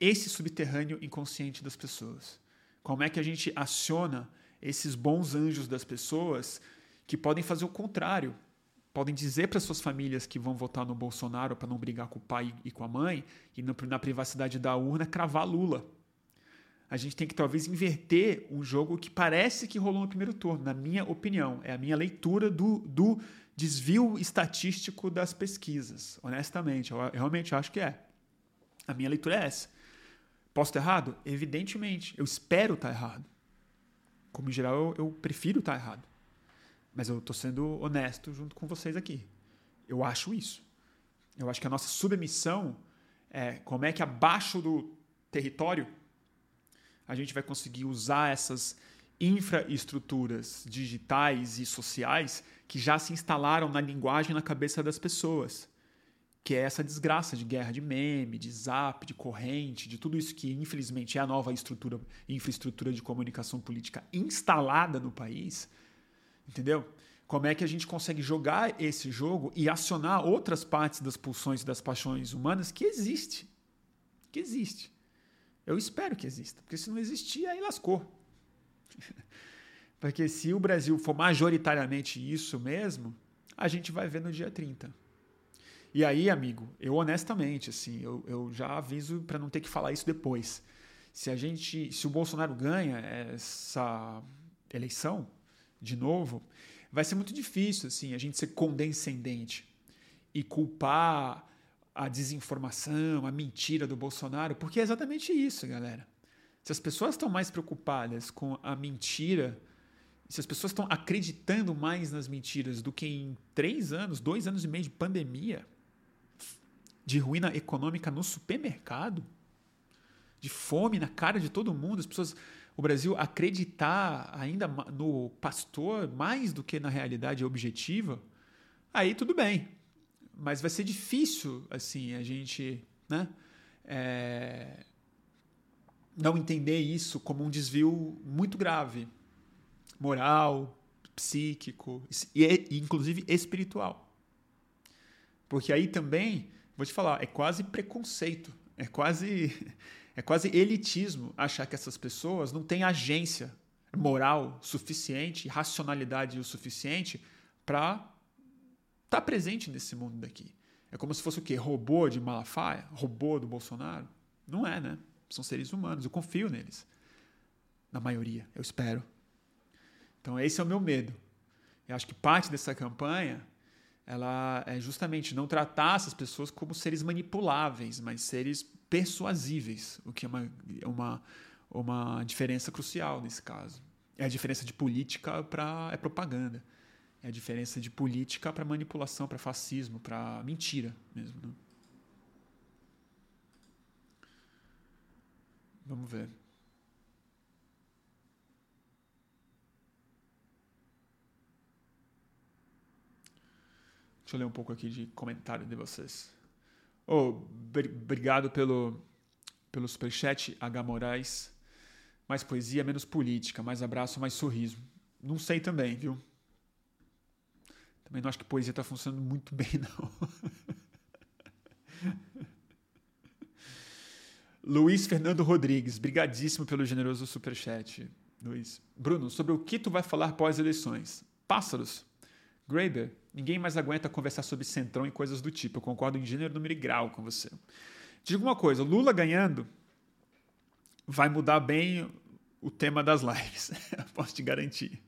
esse subterrâneo inconsciente das pessoas. Como é que a gente aciona esses bons anjos das pessoas que podem fazer o contrário, podem dizer para suas famílias que vão votar no Bolsonaro para não brigar com o pai e com a mãe e na privacidade da urna cravar Lula. A gente tem que talvez inverter um jogo que parece que rolou no primeiro turno, na minha opinião. É a minha leitura do, do desvio estatístico das pesquisas, honestamente. Eu, eu realmente acho que é. A minha leitura é essa. Posso estar errado? Evidentemente. Eu espero estar errado. Como em geral, eu, eu prefiro estar errado. Mas eu estou sendo honesto junto com vocês aqui. Eu acho isso. Eu acho que a nossa submissão é como é que abaixo do território a gente vai conseguir usar essas infraestruturas digitais e sociais que já se instalaram na linguagem na cabeça das pessoas. Que é essa desgraça de guerra de meme, de zap, de corrente, de tudo isso que infelizmente é a nova estrutura, infraestrutura de comunicação política instalada no país Entendeu? Como é que a gente consegue jogar esse jogo e acionar outras partes das pulsões e das paixões humanas que existe. Que existe. Eu espero que exista, porque se não existir, aí lascou. porque se o Brasil for majoritariamente isso mesmo, a gente vai ver no dia 30. E aí, amigo, eu honestamente, assim, eu, eu já aviso para não ter que falar isso depois. Se a gente, se o Bolsonaro ganha essa eleição, de novo, vai ser muito difícil assim a gente ser condescendente e culpar a desinformação, a mentira do Bolsonaro, porque é exatamente isso, galera. Se as pessoas estão mais preocupadas com a mentira, se as pessoas estão acreditando mais nas mentiras do que em três anos, dois anos e meio de pandemia, de ruína econômica no supermercado, de fome na cara de todo mundo, as pessoas o Brasil acreditar ainda no pastor mais do que na realidade objetiva, aí tudo bem. Mas vai ser difícil, assim, a gente né, é, não entender isso como um desvio muito grave, moral, psíquico e, inclusive, espiritual. Porque aí também, vou te falar, é quase preconceito, é quase é quase elitismo achar que essas pessoas não têm agência moral suficiente, racionalidade o suficiente para estar tá presente nesse mundo daqui. É como se fosse o quê? Robô de Malafaia? Robô do Bolsonaro? Não é, né? São seres humanos, eu confio neles. na maioria, eu espero. Então esse é o meu medo. Eu acho que parte dessa campanha ela é justamente não tratar essas pessoas como seres manipuláveis, mas seres persuasíveis, o que é uma, uma, uma diferença crucial nesse caso. É a diferença de política para é propaganda. É a diferença de política para manipulação, para fascismo, para mentira mesmo. Né? Vamos ver. Deixa eu ler um pouco aqui de comentário de vocês. Oh, obrigado pelo, pelo superchat, H. Moraes. Mais poesia, menos política. Mais abraço, mais sorriso. Não sei também, viu? Também não acho que poesia está funcionando muito bem, não. Luiz Fernando Rodrigues, brigadíssimo pelo generoso superchat. Luiz. Bruno, sobre o que tu vai falar pós-eleições? Pássaros. Graeber, ninguém mais aguenta conversar sobre centrão e coisas do tipo. Eu concordo em gênero, número e grau com você. Diga uma coisa, Lula ganhando vai mudar bem o tema das lives. Posso te garantir.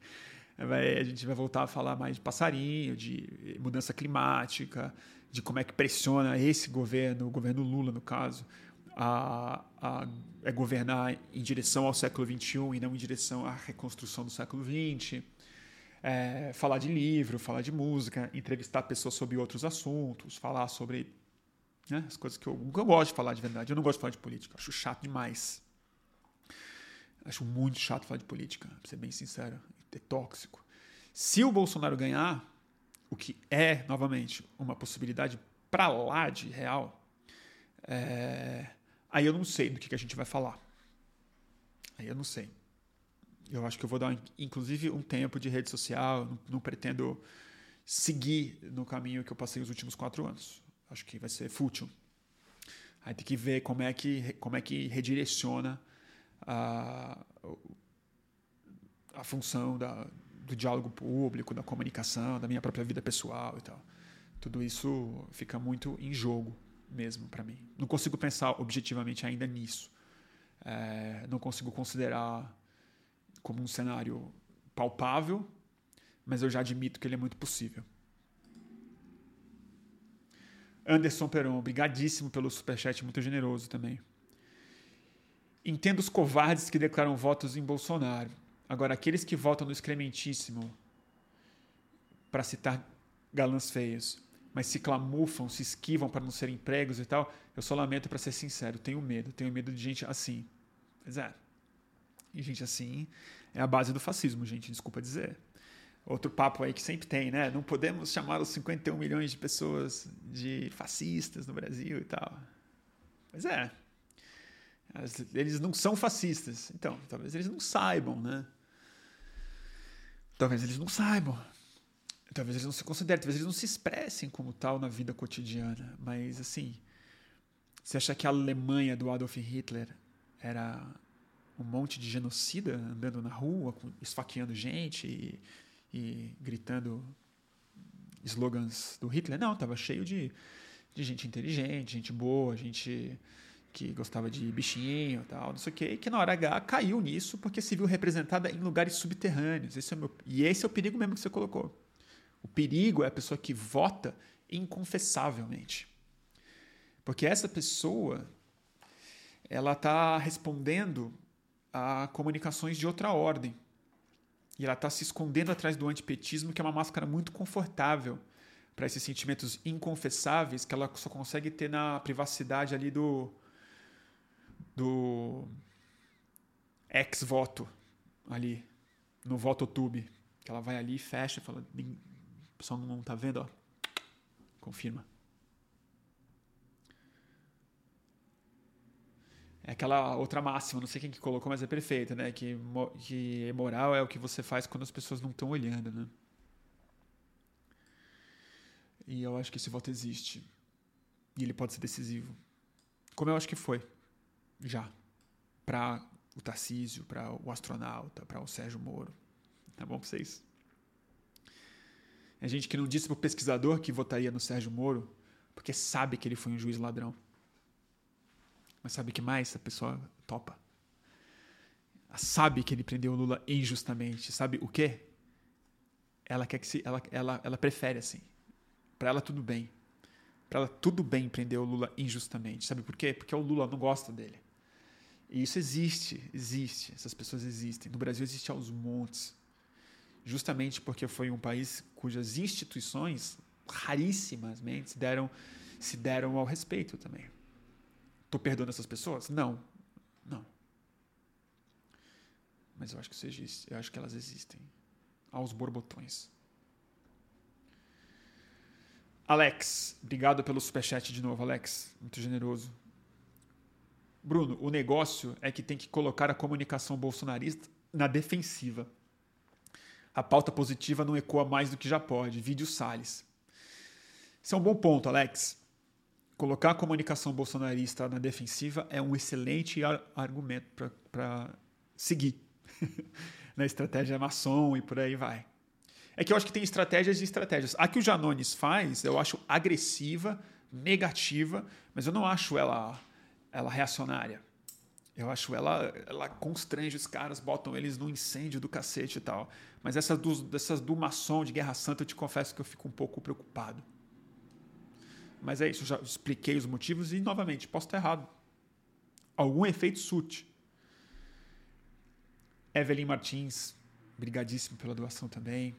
Vai, a gente vai voltar a falar mais de passarinho, de mudança climática, de como é que pressiona esse governo, o governo Lula, no caso, a, a, é governar em direção ao século XXI e não em direção à reconstrução do século XX é, falar de livro, falar de música, entrevistar pessoas sobre outros assuntos, falar sobre né, as coisas que eu, que eu gosto de falar de verdade. Eu não gosto de falar de política, acho chato demais. Acho muito chato falar de política, pra ser bem sincero, é tóxico. Se o Bolsonaro ganhar, o que é, novamente, uma possibilidade para lá de real, é... aí eu não sei do que, que a gente vai falar. Aí eu não sei. Eu acho que eu vou dar, inclusive, um tempo de rede social. Não, não, pretendo seguir no caminho que eu passei os últimos quatro anos. Acho que vai ser fútil. Aí tem que ver como é que, como é que redireciona a, a função da, do diálogo público, da comunicação, da minha própria vida pessoal e tal. Tudo isso fica muito em jogo mesmo para mim. Não consigo pensar objetivamente ainda nisso. É, não consigo considerar como um cenário palpável, mas eu já admito que ele é muito possível. Anderson Peron, obrigadíssimo pelo superchat, muito generoso também. Entendo os covardes que declaram votos em Bolsonaro. Agora, aqueles que votam no excrementíssimo, para citar galãs feios, mas se clamufam, se esquivam para não serem pregos e tal, eu só lamento para ser sincero, tenho medo, tenho medo de gente assim. Pois é. E gente assim é a base do fascismo, gente, desculpa dizer. Outro papo aí que sempre tem, né? Não podemos chamar os 51 milhões de pessoas de fascistas no Brasil e tal. Mas é. Eles não são fascistas. Então, talvez eles não saibam, né? Talvez eles não saibam. Talvez eles não se considerem, talvez eles não se expressem como tal na vida cotidiana. Mas, assim, você acha que a Alemanha do Adolf Hitler era um monte de genocida andando na rua, esfaqueando gente e, e gritando slogans do Hitler. Não, estava cheio de, de gente inteligente, gente boa, gente que gostava de bichinho tal, não sei o quê, que na hora H caiu nisso porque se viu representada em lugares subterrâneos. Esse é meu, e esse é o perigo mesmo que você colocou. O perigo é a pessoa que vota inconfessavelmente. Porque essa pessoa ela está respondendo a comunicações de outra ordem. E ela está se escondendo atrás do antipetismo, que é uma máscara muito confortável para esses sentimentos inconfessáveis que ela só consegue ter na privacidade ali do do ex-voto ali no VotoTube, que ela vai ali e fecha e fala, o pessoal não está vendo, ó. Confirma. Aquela outra máxima, não sei quem que colocou, mas é perfeita, né? Que, que moral é o que você faz quando as pessoas não estão olhando, né? E eu acho que esse voto existe. E ele pode ser decisivo. Como eu acho que foi. Já. Para o Tarcísio, para o astronauta, para o Sérgio Moro. Tá bom pra vocês? É gente que não disse pro pesquisador que votaria no Sérgio Moro porque sabe que ele foi um juiz ladrão. Mas sabe o que mais a pessoa topa? sabe que ele prendeu o Lula injustamente. Sabe o quê? Ela quer que se, ela, ela, ela prefere assim. Para ela tudo bem. Para ela tudo bem prender o Lula injustamente. Sabe por quê? Porque o Lula não gosta dele. E isso existe, existe. Essas pessoas existem. No Brasil existe aos montes. Justamente porque foi um país cujas instituições raríssimas se deram se deram ao respeito também. Tô perdoando essas pessoas? Não. Não. Mas eu acho que isso existe. Eu acho que elas existem. Aos borbotões. Alex, obrigado pelo superchat de novo, Alex. Muito generoso. Bruno, o negócio é que tem que colocar a comunicação bolsonarista na defensiva. A pauta positiva não ecoa mais do que já pode. Vídeo Salles. Isso é um bom ponto, Alex. Colocar a comunicação bolsonarista na defensiva é um excelente ar argumento para seguir na estratégia maçom e por aí vai. É que eu acho que tem estratégias e estratégias. A que o Janones faz, eu acho agressiva, negativa, mas eu não acho ela, ela reacionária. Eu acho ela, ela constrange os caras, botam eles no incêndio do cacete e tal. Mas essas do, dessas do maçom de Guerra Santa, eu te confesso que eu fico um pouco preocupado. Mas é isso, já expliquei os motivos e, novamente, posso estar errado. Algum efeito surte. Evelyn Martins, brigadíssimo pela doação também.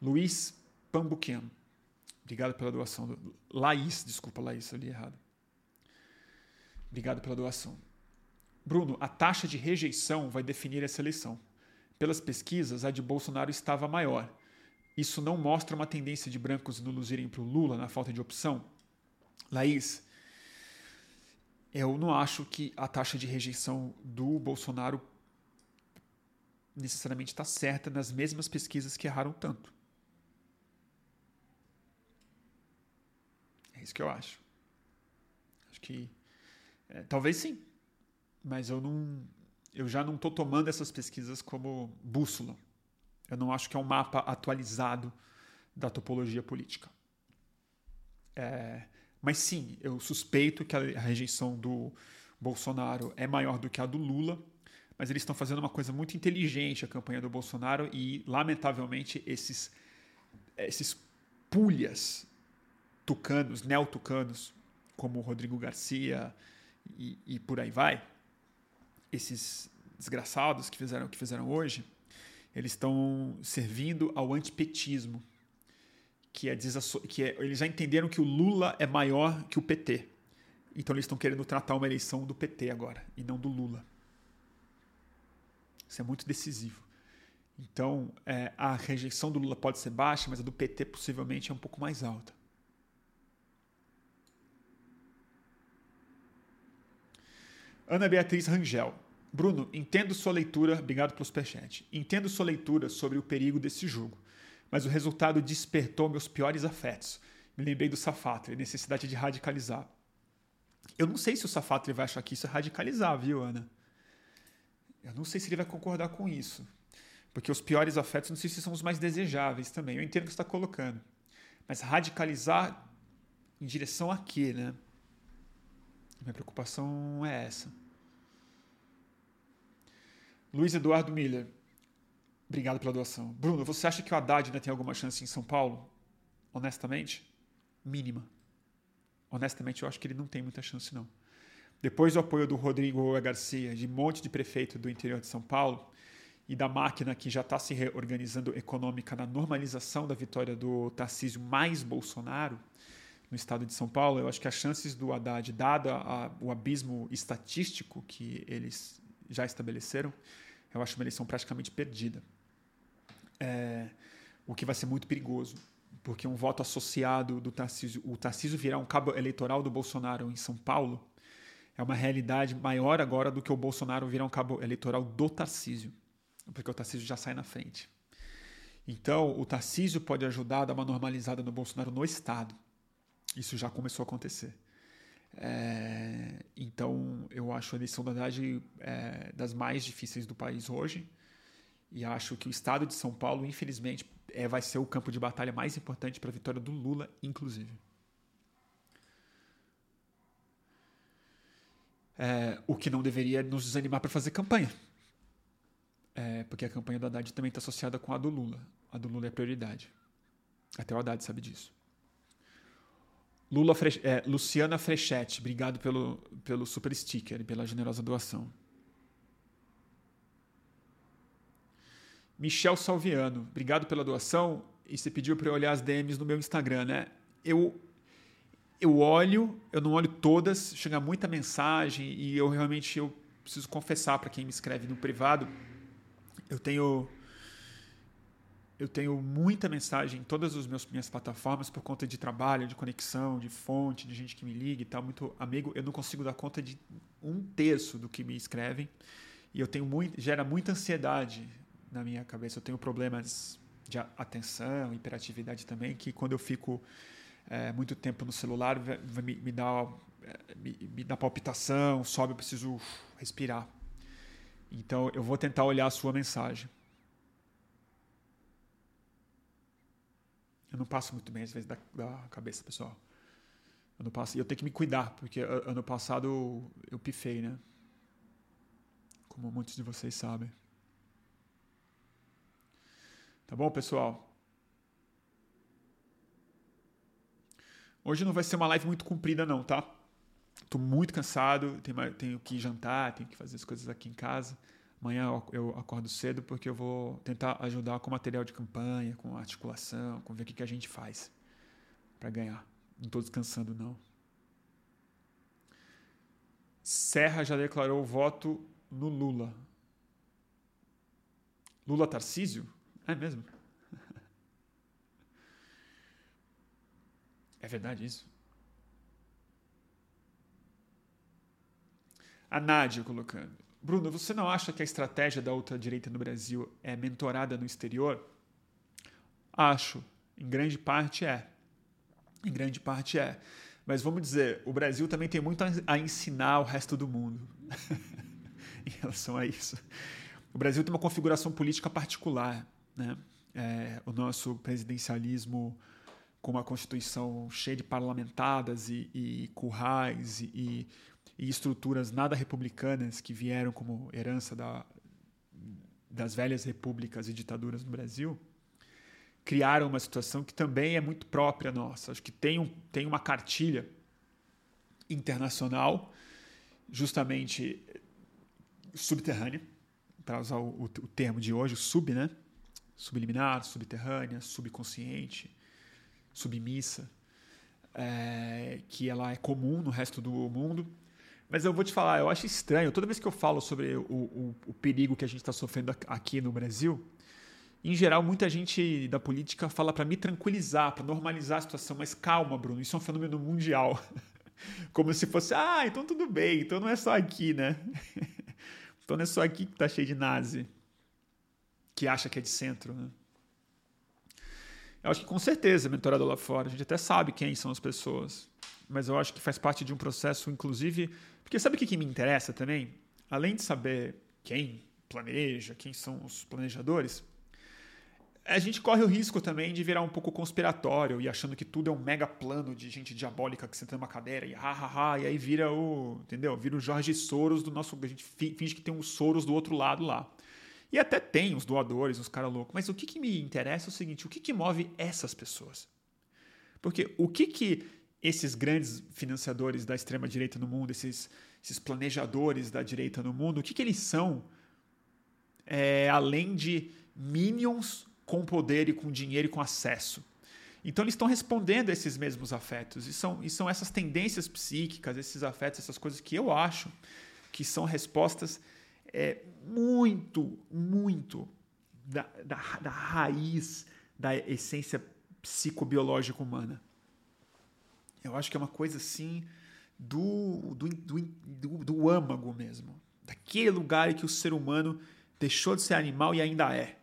Luiz Pambuquian, obrigado pela doação. Laís, desculpa, Laís, eu li errado. Obrigado pela doação. Bruno, a taxa de rejeição vai definir essa eleição. Pelas pesquisas, a de Bolsonaro estava maior. Isso não mostra uma tendência de brancos nulos irem para o Lula na falta de opção? Laís, eu não acho que a taxa de rejeição do Bolsonaro necessariamente está certa nas mesmas pesquisas que erraram tanto. É isso que eu acho. Acho que é, talvez sim, mas eu não, eu já não estou tomando essas pesquisas como bússola. Eu não acho que é um mapa atualizado da topologia política. É, mas sim, eu suspeito que a rejeição do Bolsonaro é maior do que a do Lula, mas eles estão fazendo uma coisa muito inteligente a campanha do Bolsonaro e, lamentavelmente, esses, esses pulhas tucanos, neo-tucanos, como Rodrigo Garcia e, e por aí vai, esses desgraçados que fizeram o que fizeram hoje, eles estão servindo ao antipetismo que é, que é eles já entenderam que o Lula é maior que o PT. Então eles estão querendo tratar uma eleição do PT agora e não do Lula. Isso é muito decisivo. Então é, a rejeição do Lula pode ser baixa, mas a do PT possivelmente é um pouco mais alta. Ana Beatriz Rangel. Bruno, entendo sua leitura, obrigado pelo superchat. Entendo sua leitura sobre o perigo desse jogo mas o resultado despertou meus piores afetos. Me lembrei do Safatri, necessidade de radicalizar. Eu não sei se o Safatri vai achar que isso é radicalizar, viu, Ana? Eu não sei se ele vai concordar com isso. Porque os piores afetos não sei se são os mais desejáveis também. Eu entendo o que você está colocando. Mas radicalizar em direção a quê, né? Minha preocupação é essa. Luiz Eduardo Miller. Obrigado pela doação. Bruno, você acha que o Haddad ainda tem alguma chance em São Paulo? Honestamente, mínima. Honestamente, eu acho que ele não tem muita chance, não. Depois do apoio do Rodrigo Garcia, de um monte de prefeito do interior de São Paulo, e da máquina que já está se reorganizando econômica na normalização da vitória do Tarcísio mais Bolsonaro no estado de São Paulo, eu acho que as chances do Haddad, dado a, o abismo estatístico que eles já estabeleceram, eu acho uma eleição praticamente perdida é, o que vai ser muito perigoso, porque um voto associado do Tarcísio, o Tarcísio virar um cabo eleitoral do Bolsonaro em São Paulo, é uma realidade maior agora do que o Bolsonaro virar um cabo eleitoral do Tarcísio, porque o Tarcísio já sai na frente. Então, o Tarcísio pode ajudar a dar uma normalizada no Bolsonaro no Estado. Isso já começou a acontecer. É, então, eu acho a eleição da Haddad é, das mais difíceis do país hoje. E acho que o estado de São Paulo, infelizmente, é, vai ser o campo de batalha mais importante para a vitória do Lula, inclusive. É, o que não deveria nos desanimar para fazer campanha. é, porque a campanha do Haddad também está associada com a do Lula. A do Lula é prioridade. Até o Haddad sabe disso. Lula Fre é, Luciana Frechetti, obrigado pelo, pelo super sticker e pela generosa doação. Michel Salviano, obrigado pela doação. E você pediu para eu olhar as DMs no meu Instagram, né? Eu eu olho, eu não olho todas, chega muita mensagem e eu realmente eu preciso confessar para quem me escreve no privado, eu tenho eu tenho muita mensagem em todas as minhas plataformas por conta de trabalho, de conexão, de fonte, de gente que me liga e tal, muito amigo. Eu não consigo dar conta de um terço do que me escrevem e eu tenho muito, gera muita ansiedade na minha cabeça. Eu tenho problemas de atenção, hiperatividade também, que quando eu fico é, muito tempo no celular me, me dá é, me, me dá palpitação, sobe, eu preciso respirar. Então eu vou tentar olhar a sua mensagem. Eu não passo muito bem às vezes da, da cabeça, pessoal. Eu não passo, eu tenho que me cuidar, porque ano passado eu pifei, né? Como muitos de vocês sabem. Tá bom, pessoal? Hoje não vai ser uma live muito comprida, não, tá? Tô muito cansado, tenho, que jantar, tenho que fazer as coisas aqui em casa. Amanhã eu acordo cedo porque eu vou tentar ajudar com material de campanha, com articulação, com ver o que, a gente faz para ganhar. Não estou descansando, não. Serra já declarou voto no Lula. Lula Tarcísio? É mesmo? É verdade isso? A Nádia colocando. Bruno, você não acha que a estratégia da ultradireita no Brasil é mentorada no exterior? Acho. Em grande parte é. Em grande parte é. Mas vamos dizer, o Brasil também tem muito a ensinar o resto do mundo em relação a isso. O Brasil tem uma configuração política particular. Né? É, o nosso presidencialismo com uma constituição cheia de parlamentadas e, e currais e, e, e, estruturas nada republicanas que vieram como herança da, das velhas repúblicas e ditaduras no Brasil, criaram uma situação que também é muito própria nossa. Acho que tem, um, tem uma cartilha internacional, justamente subterrânea, para usar o, o, termo de hoje, sub, né? Subliminar, subterrânea, subconsciente, submissa, é, que ela é comum no resto do mundo. Mas eu vou te falar, eu acho estranho, toda vez que eu falo sobre o, o, o perigo que a gente está sofrendo aqui no Brasil, em geral, muita gente da política fala para me tranquilizar, para normalizar a situação, mas calma, Bruno, isso é um fenômeno mundial. Como se fosse, ah, então tudo bem, então não é só aqui, né? então não é só aqui que tá cheio de nazi que acha que é de centro. Né? Eu acho que com certeza é mentorado lá fora. A gente até sabe quem são as pessoas. Mas eu acho que faz parte de um processo, inclusive. Porque sabe o que, me interessa também? Além de saber quem planeja, quem são os planejadores, a gente corre o risco também de virar um pouco conspiratório e achando que tudo é um mega plano de gente diabólica que senta numa cadeira e ha, ha, ha, e aí vira o, entendeu? Vira o Jorge Soros do nosso, a gente finge que tem um Soros do outro lado lá. E até tem os doadores, os caras loucos. Mas o que, que me interessa é o seguinte: o que, que move essas pessoas? Porque o que, que esses grandes financiadores da extrema-direita no mundo, esses, esses planejadores da direita no mundo, o que, que eles são é, além de minions com poder e com dinheiro e com acesso? Então eles estão respondendo a esses mesmos afetos. E são, e são essas tendências psíquicas, esses afetos, essas coisas que eu acho que são respostas é, muito, muito da, da, da raiz da essência psicobiológica humana. Eu acho que é uma coisa assim do, do, do, do, âmago mesmo. Daquele lugar em que o ser humano deixou de ser animal e ainda é.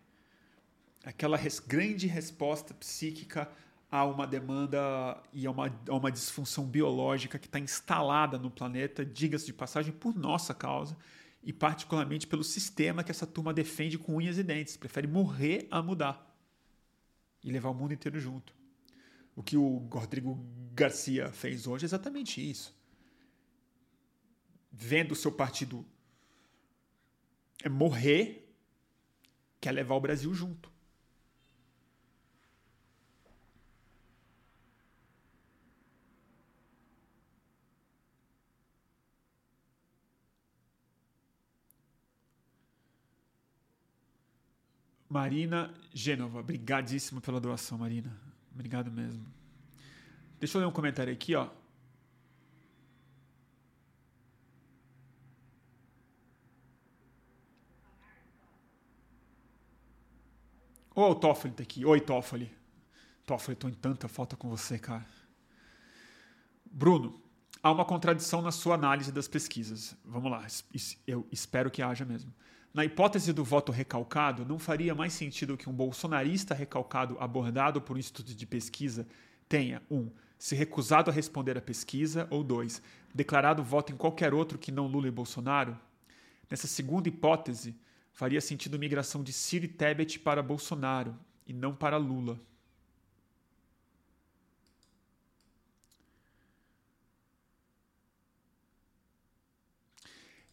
Aquela res, grande resposta psíquica a uma demanda e a uma, a uma disfunção biológica que está instalada no planeta, diga-se de passagem, por nossa causa e particularmente pelo sistema que essa turma defende com unhas e dentes. Prefere morrer a mudar e levar o mundo inteiro junto. O que o Rodrigo Garcia fez hoje é exatamente isso. Vendo o seu partido é morrer quer levar o Brasil junto. Marina Gênova, obrigadíssimo pela doação, Marina. Obrigado mesmo. Deixa eu ler um comentário aqui, ó. Ô, oh, o Toffoli tá aqui. Oi, Toffoli. Toffoli, tô em tanta falta com você, cara. Bruno, há uma contradição na sua análise das pesquisas. Vamos lá, eu espero que haja mesmo. Na hipótese do voto recalcado, não faria mais sentido que um bolsonarista recalcado abordado por um instituto de pesquisa tenha, um, se recusado a responder à pesquisa, ou dois, declarado voto em qualquer outro que não Lula e Bolsonaro? Nessa segunda hipótese, faria sentido migração de Ciro e Tebet para Bolsonaro e não para Lula.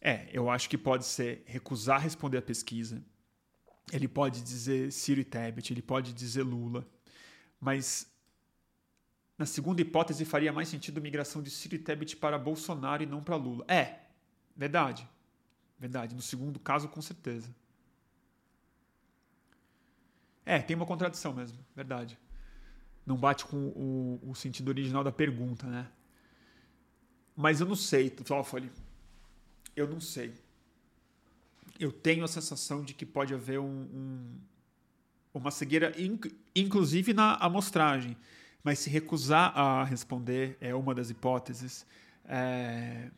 É, eu acho que pode ser recusar responder a pesquisa. Ele pode dizer Ciro e Tebet, ele pode dizer Lula. Mas na segunda hipótese faria mais sentido migração de Ciro e Tebet para Bolsonaro e não para Lula. É, verdade. Verdade. No segundo caso, com certeza. É, tem uma contradição mesmo, verdade. Não bate com o, o sentido original da pergunta, né? Mas eu não sei, Toffoli eu não sei. Eu tenho a sensação de que pode haver um, um, uma cegueira, inclusive na amostragem. Mas se recusar a responder é uma das hipóteses. É,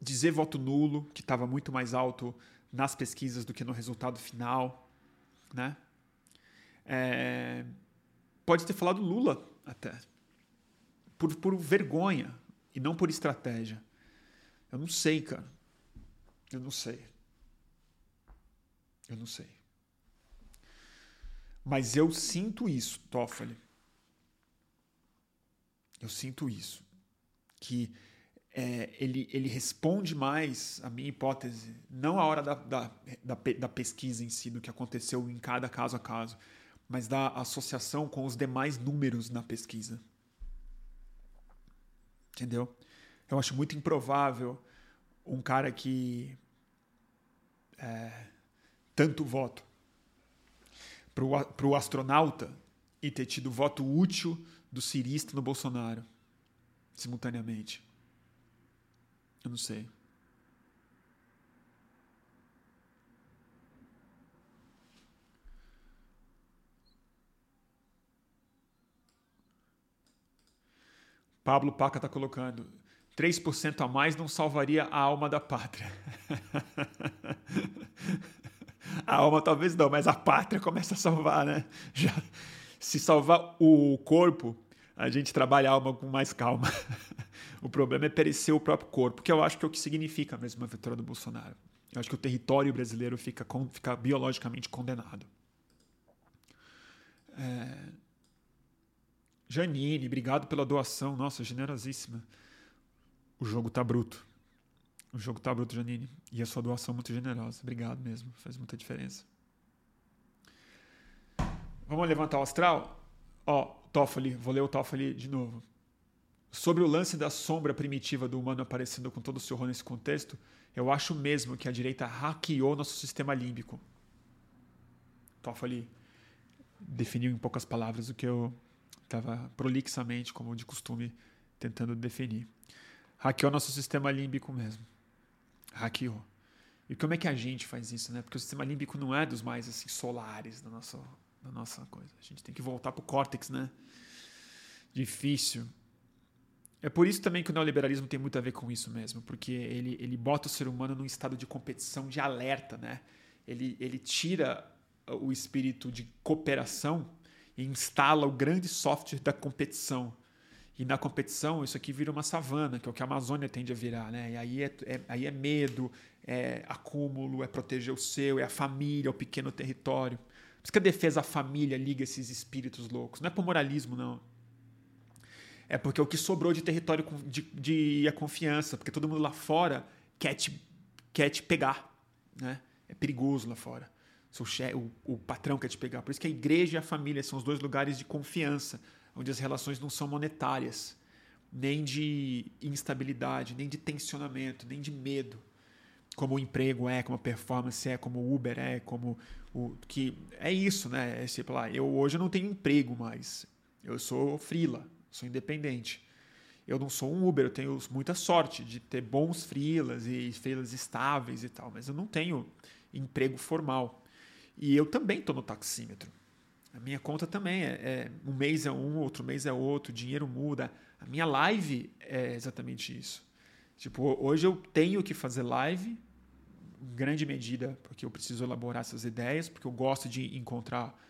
dizer voto nulo, que estava muito mais alto nas pesquisas do que no resultado final. Né? É, pode ter falado Lula até. Por, por vergonha e não por estratégia. Eu não sei, cara. Eu não sei. Eu não sei. Mas eu sinto isso, Toffoli. Eu sinto isso. Que é, ele, ele responde mais a minha hipótese, não a hora da, da, da, da, pesquisa em si, do que aconteceu em cada caso a caso, mas da associação com os demais números na pesquisa. Entendeu? Eu acho muito improvável um cara que é, tanto voto para o astronauta e ter tido voto útil do cirista no Bolsonaro simultaneamente. Eu não sei. Pablo Paca está colocando. 3% a mais não salvaria a alma da pátria. a alma talvez não, mas a pátria começa a salvar, né? Já, se salvar o corpo, a gente trabalha a alma com mais calma. o problema é perecer o próprio corpo, que eu acho que é o que significa mesmo a vitória do Bolsonaro. Eu acho que o território brasileiro fica, fica biologicamente condenado. É... Janine, obrigado pela doação. Nossa, generosíssima. O jogo tá bruto. O jogo tá bruto, Janine. E a sua doação muito generosa. Obrigado mesmo. Faz muita diferença. Vamos levantar o astral? Ó, Toffoli, vou ler o Toffoli de novo. Sobre o lance da sombra primitiva do humano aparecendo com todo o seu rol nesse contexto, eu acho mesmo que a direita hackeou nosso sistema límbico. Toffoli definiu em poucas palavras o que eu estava prolixamente, como de costume, tentando definir. Hackeou nosso sistema límbico mesmo. Hackeou. E como é que a gente faz isso, né? Porque o sistema límbico não é dos mais assim solares da nossa, da nossa coisa. A gente tem que voltar pro córtex, né? Difícil. É por isso também que o neoliberalismo tem muito a ver com isso mesmo, porque ele, ele bota o ser humano num estado de competição, de alerta, né? Ele, ele tira o espírito de cooperação e instala o grande software da competição. E na competição, isso aqui vira uma savana, que é o que a Amazônia tende a virar. Né? E aí é, é, aí é medo, é acúmulo, é proteger o seu, é a família, é o pequeno território. Por isso que a defesa à família liga esses espíritos loucos. Não é por moralismo, não. É porque o que sobrou de território de, de a confiança, porque todo mundo lá fora quer te, quer te pegar. Né? É perigoso lá fora. seu chefe, o, o patrão quer te pegar. Por isso que a igreja e a família são os dois lugares de confiança, onde as relações não são monetárias, nem de instabilidade, nem de tensionamento, nem de medo, como o emprego é, como a performance é, como o Uber é, como o que é isso, né? É tipo lá, eu hoje não tenho emprego mais. Eu sou frila, sou independente. Eu não sou um Uber, eu tenho muita sorte de ter bons frilas e frilas estáveis e tal, mas eu não tenho emprego formal. E eu também estou no taxímetro. A minha conta também é, é, um mês é um, outro mês é outro, dinheiro muda. A minha live é exatamente isso. Tipo, hoje eu tenho que fazer live, em grande medida, porque eu preciso elaborar essas ideias, porque eu gosto de encontrar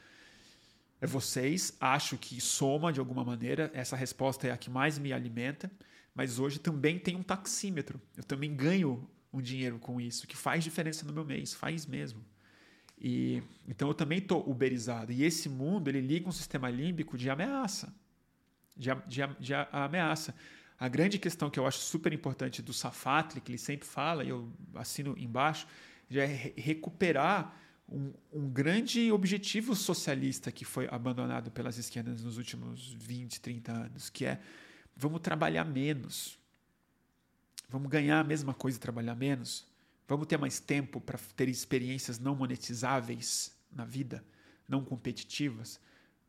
é vocês. Acho que soma de alguma maneira. Essa resposta é a que mais me alimenta. Mas hoje também tem um taxímetro. Eu também ganho um dinheiro com isso, que faz diferença no meu mês, faz mesmo. E então eu também estou uberizado. E esse mundo ele liga um sistema límbico de ameaça, de, de, de ameaça. A grande questão que eu acho super importante do Safatli, que ele sempre fala, e eu assino embaixo, é recuperar um, um, grande objetivo socialista que foi abandonado pelas esquerdas nos últimos 20, 30 anos, que é vamos trabalhar menos. Vamos ganhar a mesma coisa e trabalhar menos. Vamos ter mais tempo para ter experiências não monetizáveis na vida, não competitivas.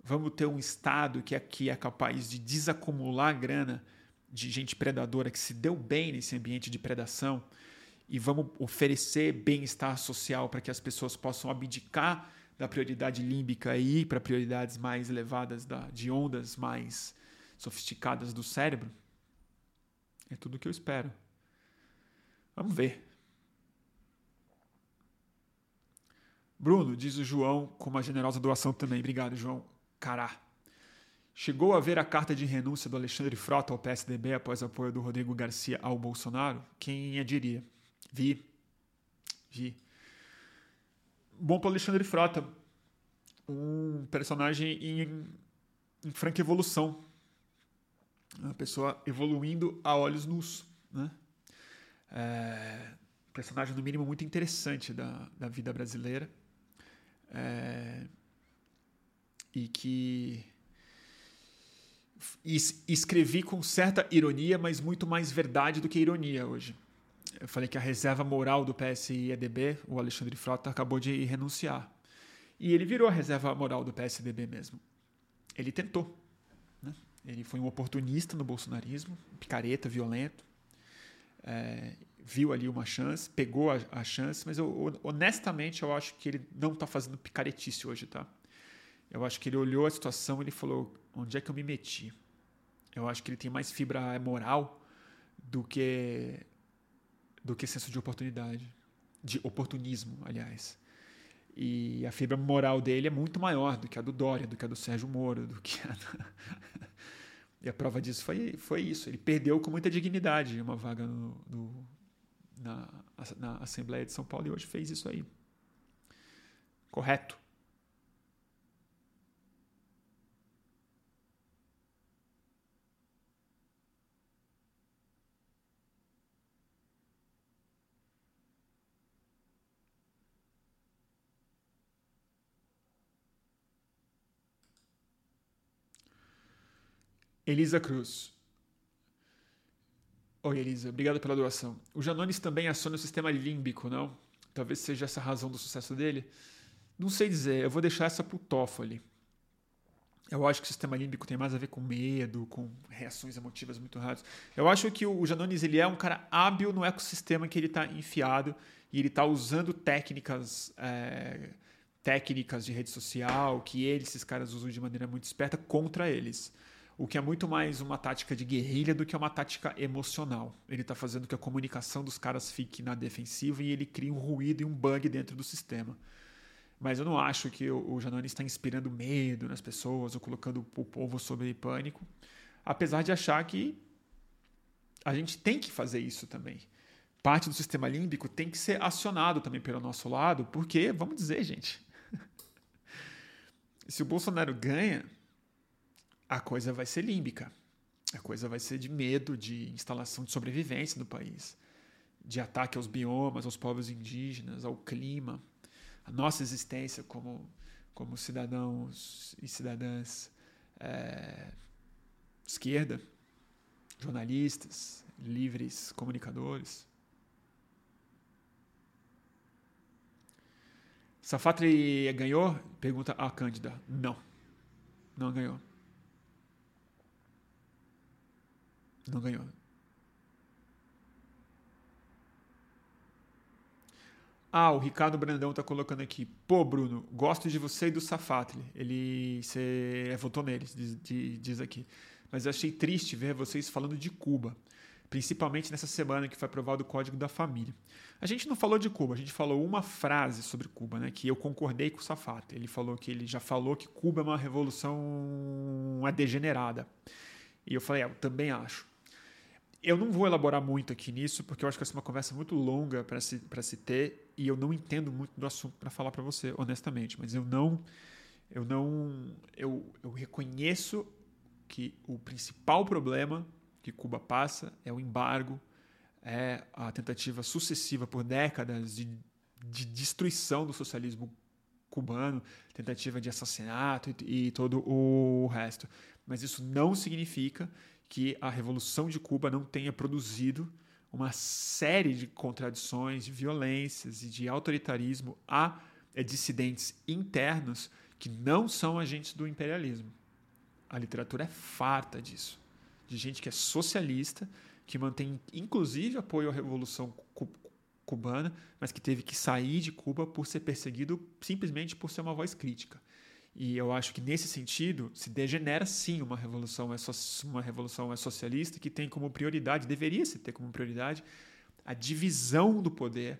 Vamos ter um Estado que aqui é capaz de desacumular grana de gente predadora que se deu bem nesse ambiente de predação e vamos oferecer bem-estar social para que as pessoas possam abdicar da prioridade límbica e ir para prioridades mais elevadas da, de ondas mais sofisticadas do cérebro? É tudo o que eu espero. Vamos ver. Bruno, diz o João, com uma generosa doação também. Obrigado, João. Cará. Chegou a ver a carta de renúncia do Alexandre Frota ao PSDB após apoio do Rodrigo Garcia ao Bolsonaro? Quem a diria? Vi. Vi. Bom para Alexandre Frota. Um personagem em, em franca evolução. Uma pessoa evoluindo a olhos nus. Né? É, personagem, no mínimo, muito interessante da, da vida brasileira. É, e que escrevi com certa ironia, mas muito mais verdade do que ironia hoje. Eu falei que a reserva moral do PSI-EDB, o Alexandre Frota, acabou de renunciar. E ele virou a reserva moral do PSDB mesmo. Ele tentou. Né? Ele foi um oportunista no bolsonarismo, picareta, violento. É, viu ali uma chance, pegou a, a, chance, mas eu, honestamente eu acho que ele não está fazendo picaretice hoje, tá? Eu acho que ele olhou a situação e ele falou: onde é que eu me meti? Eu acho que ele tem mais fibra moral do que do que senso de oportunidade, de oportunismo, aliás. E a fibra moral dele é muito maior do que a do Dória, do que a do Sérgio Moro, do que a do... E a prova disso foi, foi isso. Ele perdeu com muita dignidade uma vaga no na, na Assembleia de São Paulo e hoje fez isso aí. Correto. Elisa Cruz. Oi, Elisa. Obrigado pela doação. O Janones também aciona o sistema límbico, não? Talvez seja essa a razão do sucesso dele. Não sei dizer. Eu vou deixar essa pro Toffoli. Eu acho que o sistema límbico tem mais a ver com medo, com reações emotivas muito rápidas. Eu acho que o Janones ele é um cara hábil no ecossistema que ele está enfiado e ele está usando técnicas é, técnicas de rede social que eles, esses caras usam de maneira muito esperta contra eles o que é muito mais uma tática de guerrilha do que uma tática emocional. Ele está fazendo que a comunicação dos caras fique na defensiva e ele cria um ruído e um bug dentro do sistema. Mas eu não acho que o Janone está inspirando medo nas pessoas ou colocando o povo sob pânico, apesar de achar que a gente tem que fazer isso também. Parte do sistema límbico tem que ser acionado também pelo nosso lado, porque, vamos dizer, gente, se o Bolsonaro ganha, a coisa vai ser límbica. A coisa vai ser de medo, de instalação de sobrevivência no país, de ataque aos biomas, aos povos indígenas, ao clima, a nossa existência como, como cidadãos e cidadãs é, esquerda, jornalistas, livres comunicadores. Safatri ganhou? Pergunta a Cândida. Não. Não ganhou. Não ganhou. Ah, o Ricardo Brandão tá colocando aqui. Pô, Bruno, gosto de você e do Safatli. Ele você votou neles, diz, diz aqui. Mas eu achei triste ver vocês falando de Cuba principalmente nessa semana que foi aprovado o Código da Família. A gente não falou de Cuba, a gente falou uma frase sobre Cuba, né, que eu concordei com o Safato. Ele falou que ele já falou que Cuba é uma revolução degenerada. E eu falei, é, eu também acho. Eu não vou elaborar muito aqui nisso, porque eu acho que vai ser uma conversa muito longa para se, se ter, e eu não entendo muito do assunto para falar para você, honestamente. Mas eu não. Eu não. Eu, eu reconheço que o principal problema que Cuba passa é o embargo, é a tentativa sucessiva por décadas de, de destruição do socialismo cubano, tentativa de assassinato e, e todo o resto. Mas isso não significa que a Revolução de Cuba não tenha produzido uma série de contradições, de violências e de autoritarismo a dissidentes internos que não são agentes do imperialismo. A literatura é farta disso de gente que é socialista, que mantém inclusive apoio à Revolução Cubana, mas que teve que sair de Cuba por ser perseguido simplesmente por ser uma voz crítica. E eu acho que nesse sentido se degenera sim uma revolução é uma revolução é socialista que tem como prioridade, deveria se ter como prioridade a divisão do poder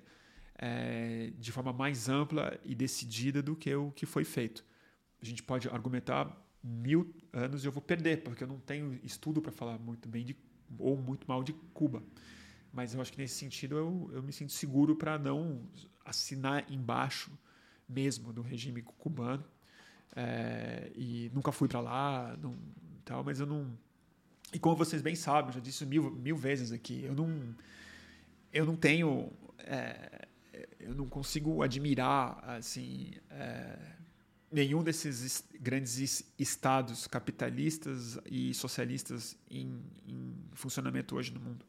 é, de forma mais ampla e decidida do que o que foi feito. A gente pode argumentar mil anos eu vou perder, porque eu não tenho estudo para falar muito bem de, ou muito mal de Cuba. Mas eu acho que nesse sentido eu, eu me sinto seguro para não assinar embaixo mesmo do regime cubano. É, e nunca fui para lá, não, tal, mas eu não. E como vocês bem sabem, já disse mil, mil vezes aqui, eu não, eu não tenho, é, eu não consigo admirar assim é, nenhum desses grandes estados capitalistas e socialistas em, em funcionamento hoje no mundo.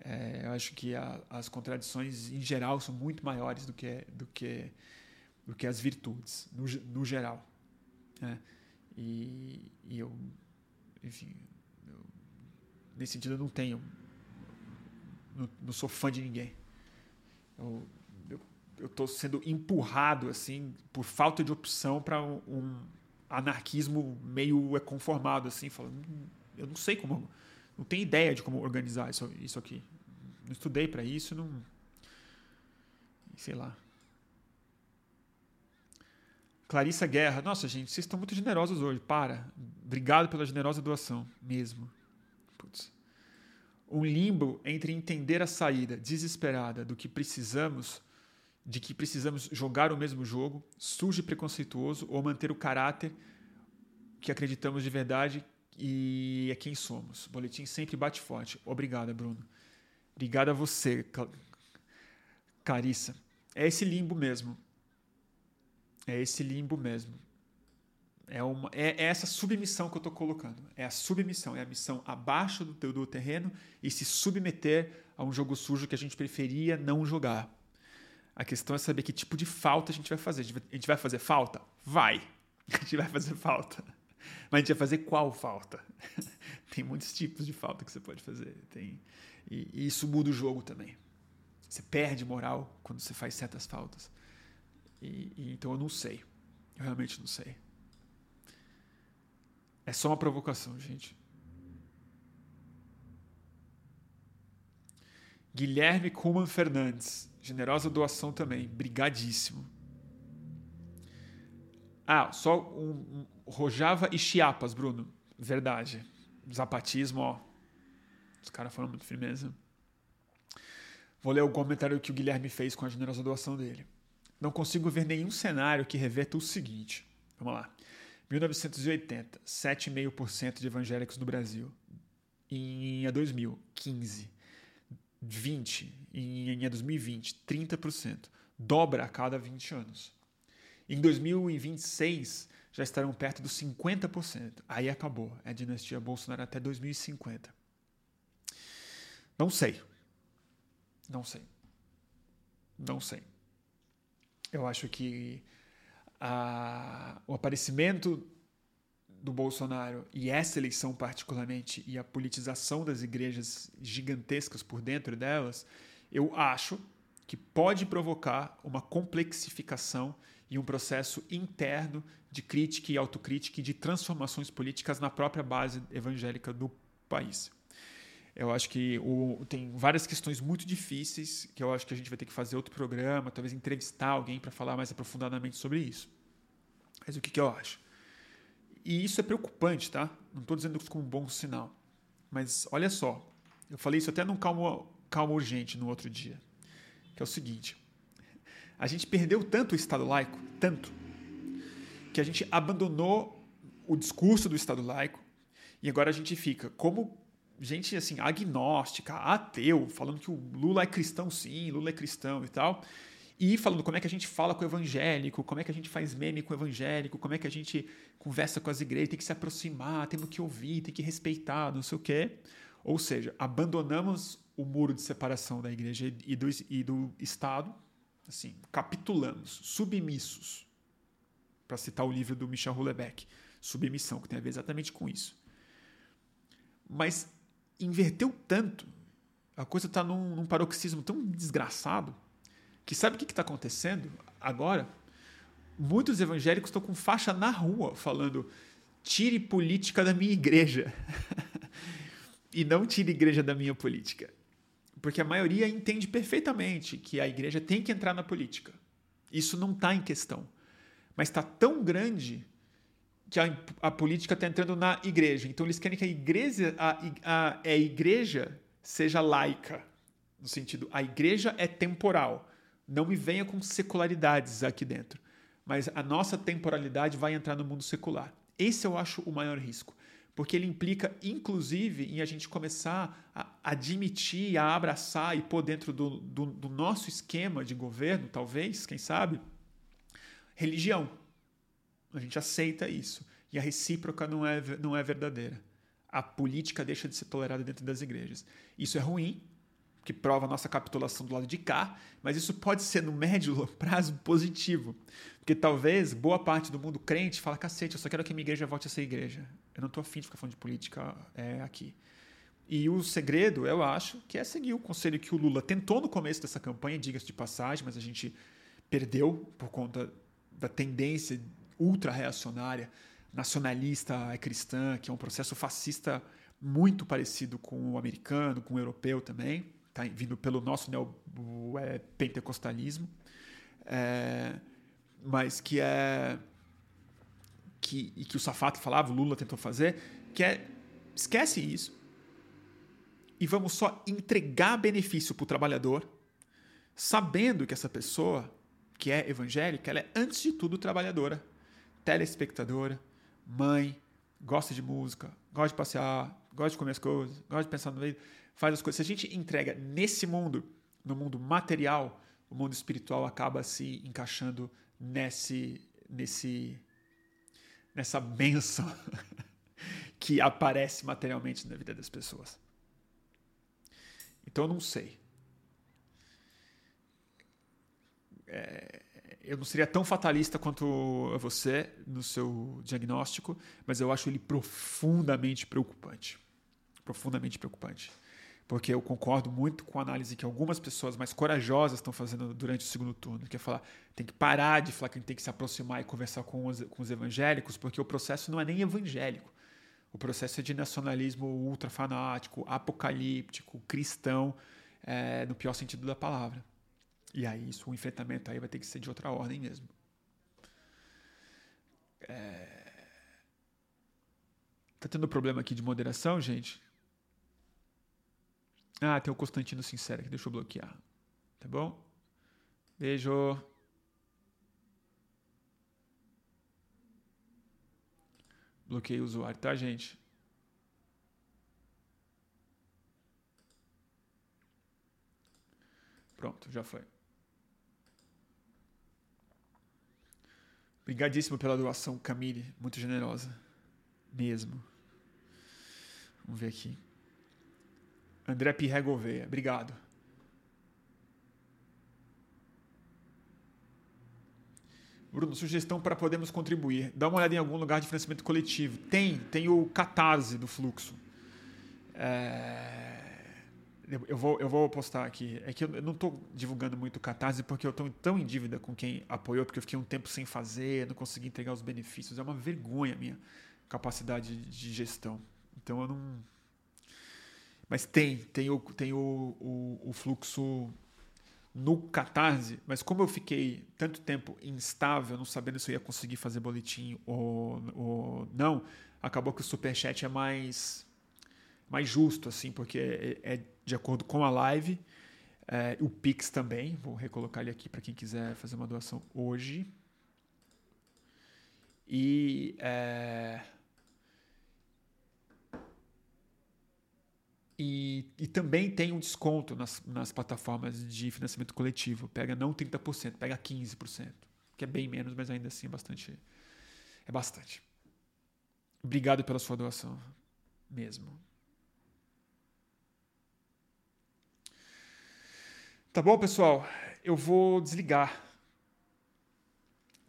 É, eu acho que a, as contradições em geral são muito maiores do que do que do que as virtudes no, no geral. Né? E, e, eu, enfim, eu, nesse sentido eu não tenho, não, não sou fã de ninguém. Eu, eu estou sendo empurrado assim por falta de opção para um, um, anarquismo meio conformado assim, falando, hum, eu não sei como, não tenho ideia de como organizar isso, isso aqui. Não estudei para isso, não sei lá. Clarissa Guerra, nossa gente, vocês estão muito generosos hoje. Para. Obrigado pela generosa doação, mesmo. Putz. Um limbo entre entender a saída desesperada do que precisamos de que precisamos jogar o mesmo jogo, surge preconceituoso ou manter o caráter que acreditamos de verdade e é quem somos. O boletim sempre bate forte. Obrigada, Bruno. Obrigada a você, Carissa. É esse limbo mesmo. É esse limbo mesmo. É, uma, é, é essa submissão que eu estou colocando. É a submissão, é a missão abaixo do, do terreno e se submeter a um jogo sujo que a gente preferia não jogar. A questão é saber que tipo de falta a gente vai fazer. A gente vai fazer falta? Vai. A gente vai fazer falta. Mas a gente vai fazer qual falta? Tem muitos tipos de falta que você pode fazer. Tem... E, e isso muda o jogo também. Você perde moral quando você faz certas faltas. E, e, então eu não sei. Eu realmente não sei. É só uma provocação, gente. Guilherme Kuhlmann Fernandes. Generosa doação também. Brigadíssimo. Ah, só um, um Rojava e Chiapas, Bruno. Verdade. Zapatismo, ó. Os caras foram muito firmeza. Vou ler o comentário que o Guilherme fez com a generosa doação dele. Não consigo ver nenhum cenário que reverta o seguinte. Vamos lá. 1980, 7,5% de evangélicos no Brasil. Em 2000, 15. 20 em, em 2020, 30%. dobra a cada 20 anos. Em 2026, já estarão perto dos 50%. Aí acabou. É a dinastia Bolsonaro até 2050. Não sei. Não sei. Não sei. Eu acho que a, o aparecimento do Bolsonaro e essa eleição particularmente e a politização das igrejas gigantescas por dentro delas, eu acho que pode provocar uma complexificação e um processo interno de crítica e autocrítica e de transformações políticas na própria base evangélica do país. Eu acho que o, tem várias questões muito difíceis que eu acho que a gente vai ter que fazer outro programa, talvez entrevistar alguém para falar mais aprofundadamente sobre isso. Mas o que, que eu acho? E isso é preocupante, tá? Não estou dizendo isso como um bom sinal. Mas olha só, eu falei isso até num calmo, calmo urgente no outro dia, que é o seguinte: a gente perdeu tanto o Estado laico, tanto, que a gente abandonou o discurso do Estado laico e agora a gente fica como gente assim agnóstica, ateu, falando que o Lula é cristão sim, Lula é cristão e tal, e falando como é que a gente fala com o evangélico, como é que a gente faz meme com o evangélico, como é que a gente conversa com as igrejas, tem que se aproximar, temos que ouvir, tem que respeitar, não sei o quê. Ou seja, abandonamos o muro de separação da igreja e do, e do Estado, assim, capitulamos, submissos, para citar o livro do Michel Houellebecq, Submissão, que tem a ver exatamente com isso. Mas inverteu tanto, a coisa está num, num, paroxismo tão desgraçado, que sabe o que está acontecendo agora? Muitos evangélicos estão com faixa na rua falando: tire política da minha igreja. e não tire igreja da minha política. Porque a maioria entende perfeitamente que a igreja tem que entrar na política. Isso não está em questão. Mas está tão grande que a, a política está entrando na igreja. Então eles querem que a igreja, a, a, a igreja seja laica. No sentido, a igreja é temporal. Não me venha com secularidades aqui dentro. Mas a nossa temporalidade vai entrar no mundo secular. Esse eu acho o maior risco. Porque ele implica, inclusive, em a gente começar a admitir, a abraçar e pôr dentro do, do, do nosso esquema de governo, talvez, quem sabe, religião. A gente aceita isso. E a recíproca não é, não é verdadeira. A política deixa de ser tolerada dentro das igrejas. Isso é ruim, que prova a nossa capitulação do lado de cá, mas isso pode ser no médio prazo positivo. Porque talvez boa parte do mundo crente fala, cacete, eu só quero que a minha igreja volte a ser igreja. Eu não estou afim de ficar falando de política é, aqui. E o segredo, eu acho, que é seguir o conselho que o Lula tentou no começo dessa campanha, diga-se de passagem, mas a gente perdeu por conta da tendência ultra-reacionária, nacionalista cristã, que é um processo fascista muito parecido com o americano, com o europeu também, tá? Vindo pelo nosso neopentecostalismo, é, mas que é que, e que o Safato falava, o Lula tentou fazer, que é esquece isso e vamos só entregar benefício para o trabalhador, sabendo que essa pessoa que é evangélica, ela é antes de tudo trabalhadora telespectadora, mãe, gosta de música, gosta de passear, gosta de comer as coisas, gosta de pensar no meio, faz as coisas. Se a gente entrega nesse mundo, no mundo material, o mundo espiritual acaba se encaixando nesse, nesse, nessa benção que aparece materialmente na vida das pessoas. Então eu não sei. É, eu não seria tão fatalista quanto você no seu diagnóstico, mas eu acho ele profundamente preocupante. Profundamente preocupante. Porque eu concordo muito com a análise que algumas pessoas mais corajosas estão fazendo durante o segundo turno, que é falar, tem que parar de falar que a gente tem que se aproximar e conversar com os, com os evangélicos, porque o processo não é nem evangélico. O processo é de nacionalismo ultrafanático, apocalíptico, cristão, é, no pior sentido da palavra. E aí isso, o enfrentamento aí vai ter que ser de outra ordem mesmo. É... Tá tendo problema aqui de moderação, gente? Ah, tem o Constantino Sincero deixa eu bloquear. Tá bom? Beijo. Bloqueei o usuário, tá, gente? Pronto, já foi. Obrigadíssimo pela doação, Camille. Muito generosa. Mesmo. Vamos ver aqui. André Pirre Gouveia. Obrigado. Bruno, sugestão para podermos contribuir. Dá uma olhada em algum lugar de financiamento coletivo. Tem, tem o Catarse do Fluxo. É... Eu, vou, eu vou postar aqui. É que eu não estou divulgando muito o Catarse porque eu estou tão em dívida com quem apoiou, porque eu fiquei um tempo sem fazer, não consegui entregar os benefícios. É uma vergonha a minha capacidade de gestão. Então eu não. Mas tem, tem o, tem o, o, o fluxo no Catarse, mas como eu fiquei tanto tempo instável, não sabendo se eu ia conseguir fazer boletim ou, ou não, acabou que o Superchat é mais, mais justo, assim, porque é, é de acordo com a live. É, o Pix também, vou recolocar ele aqui para quem quiser fazer uma doação hoje. E. É, E, e, também tem um desconto nas, nas plataformas de financiamento coletivo. Pega não 30%, pega 15%. Que é bem menos, mas ainda assim é bastante. É bastante. Obrigado pela sua doação. Mesmo. Tá bom, pessoal? Eu vou desligar.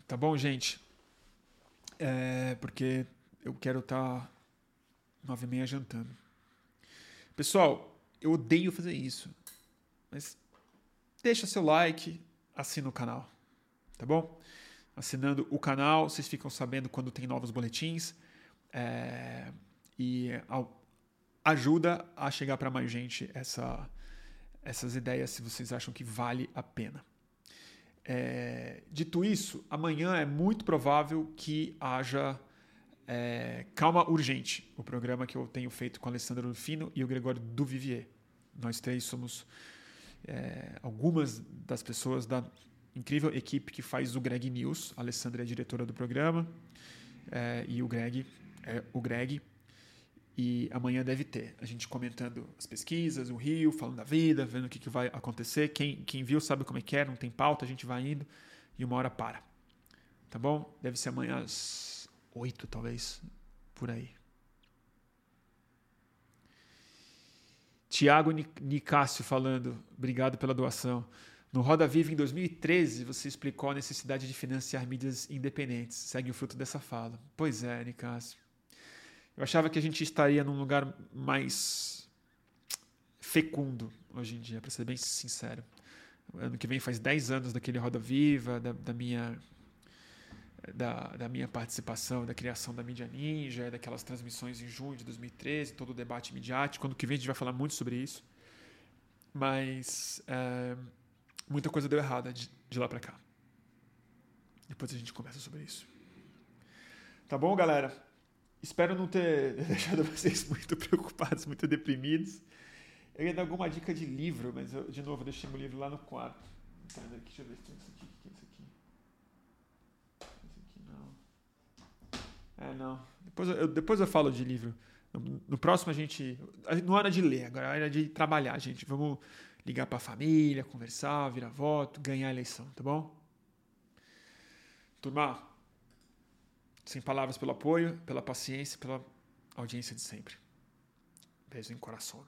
Tá bom, gente? É, porque eu quero estar tá nove e meia jantando. Pessoal, eu odeio fazer isso, mas deixa seu like, assina o canal, tá bom? Assinando o canal, vocês ficam sabendo quando tem novos boletins é, e ajuda a chegar para mais gente essa, essas ideias se vocês acham que vale a pena. É, dito isso, amanhã é muito provável que haja é, Calma Urgente, o programa que eu tenho feito com a Alessandra Rufino e o Gregório Duvivier. Nós três somos é, algumas das pessoas da incrível equipe que faz o Greg News. A Alessandra é a diretora do programa é, e o Greg é o Greg. E amanhã deve ter a gente comentando as pesquisas, o Rio, falando da vida, vendo o que, que vai acontecer. Quem, quem viu sabe como é que é, não tem pauta, a gente vai indo e uma hora para. Tá bom? Deve ser amanhã às oito, talvez, por aí. Tiago Nicásio falando, obrigado pela doação. No Roda Viva, em 2013, você explicou a necessidade de financiar mídias independentes. Segue o fruto dessa fala. Pois é, Nicásio. Eu achava que a gente estaria num lugar mais fecundo hoje em dia, para ser bem sincero. Ano que vem faz 10 anos daquele Roda Viva, da, da minha da, da minha participação, da criação da mídia ninja, daquelas transmissões em junho de 2013, todo o debate midiático. Quando que vem a gente vai falar muito sobre isso. Mas é, muita coisa deu errada de, de lá para cá. Depois a gente conversa sobre isso. Tá bom, galera? Espero não ter deixado vocês muito preocupados, muito deprimidos. Eu ia dar alguma dica de livro, mas eu, de novo, deixei meu livro lá no quarto. Deixa eu ver se tem isso aqui. É, não. Depois eu, depois eu falo de livro. No, no próximo a gente. Não é hora de ler, agora é hora de trabalhar, gente. Vamos ligar para a família, conversar, virar voto, ganhar a eleição, tá bom? Turma, sem palavras pelo apoio, pela paciência, pela audiência de sempre. Beijo em coração.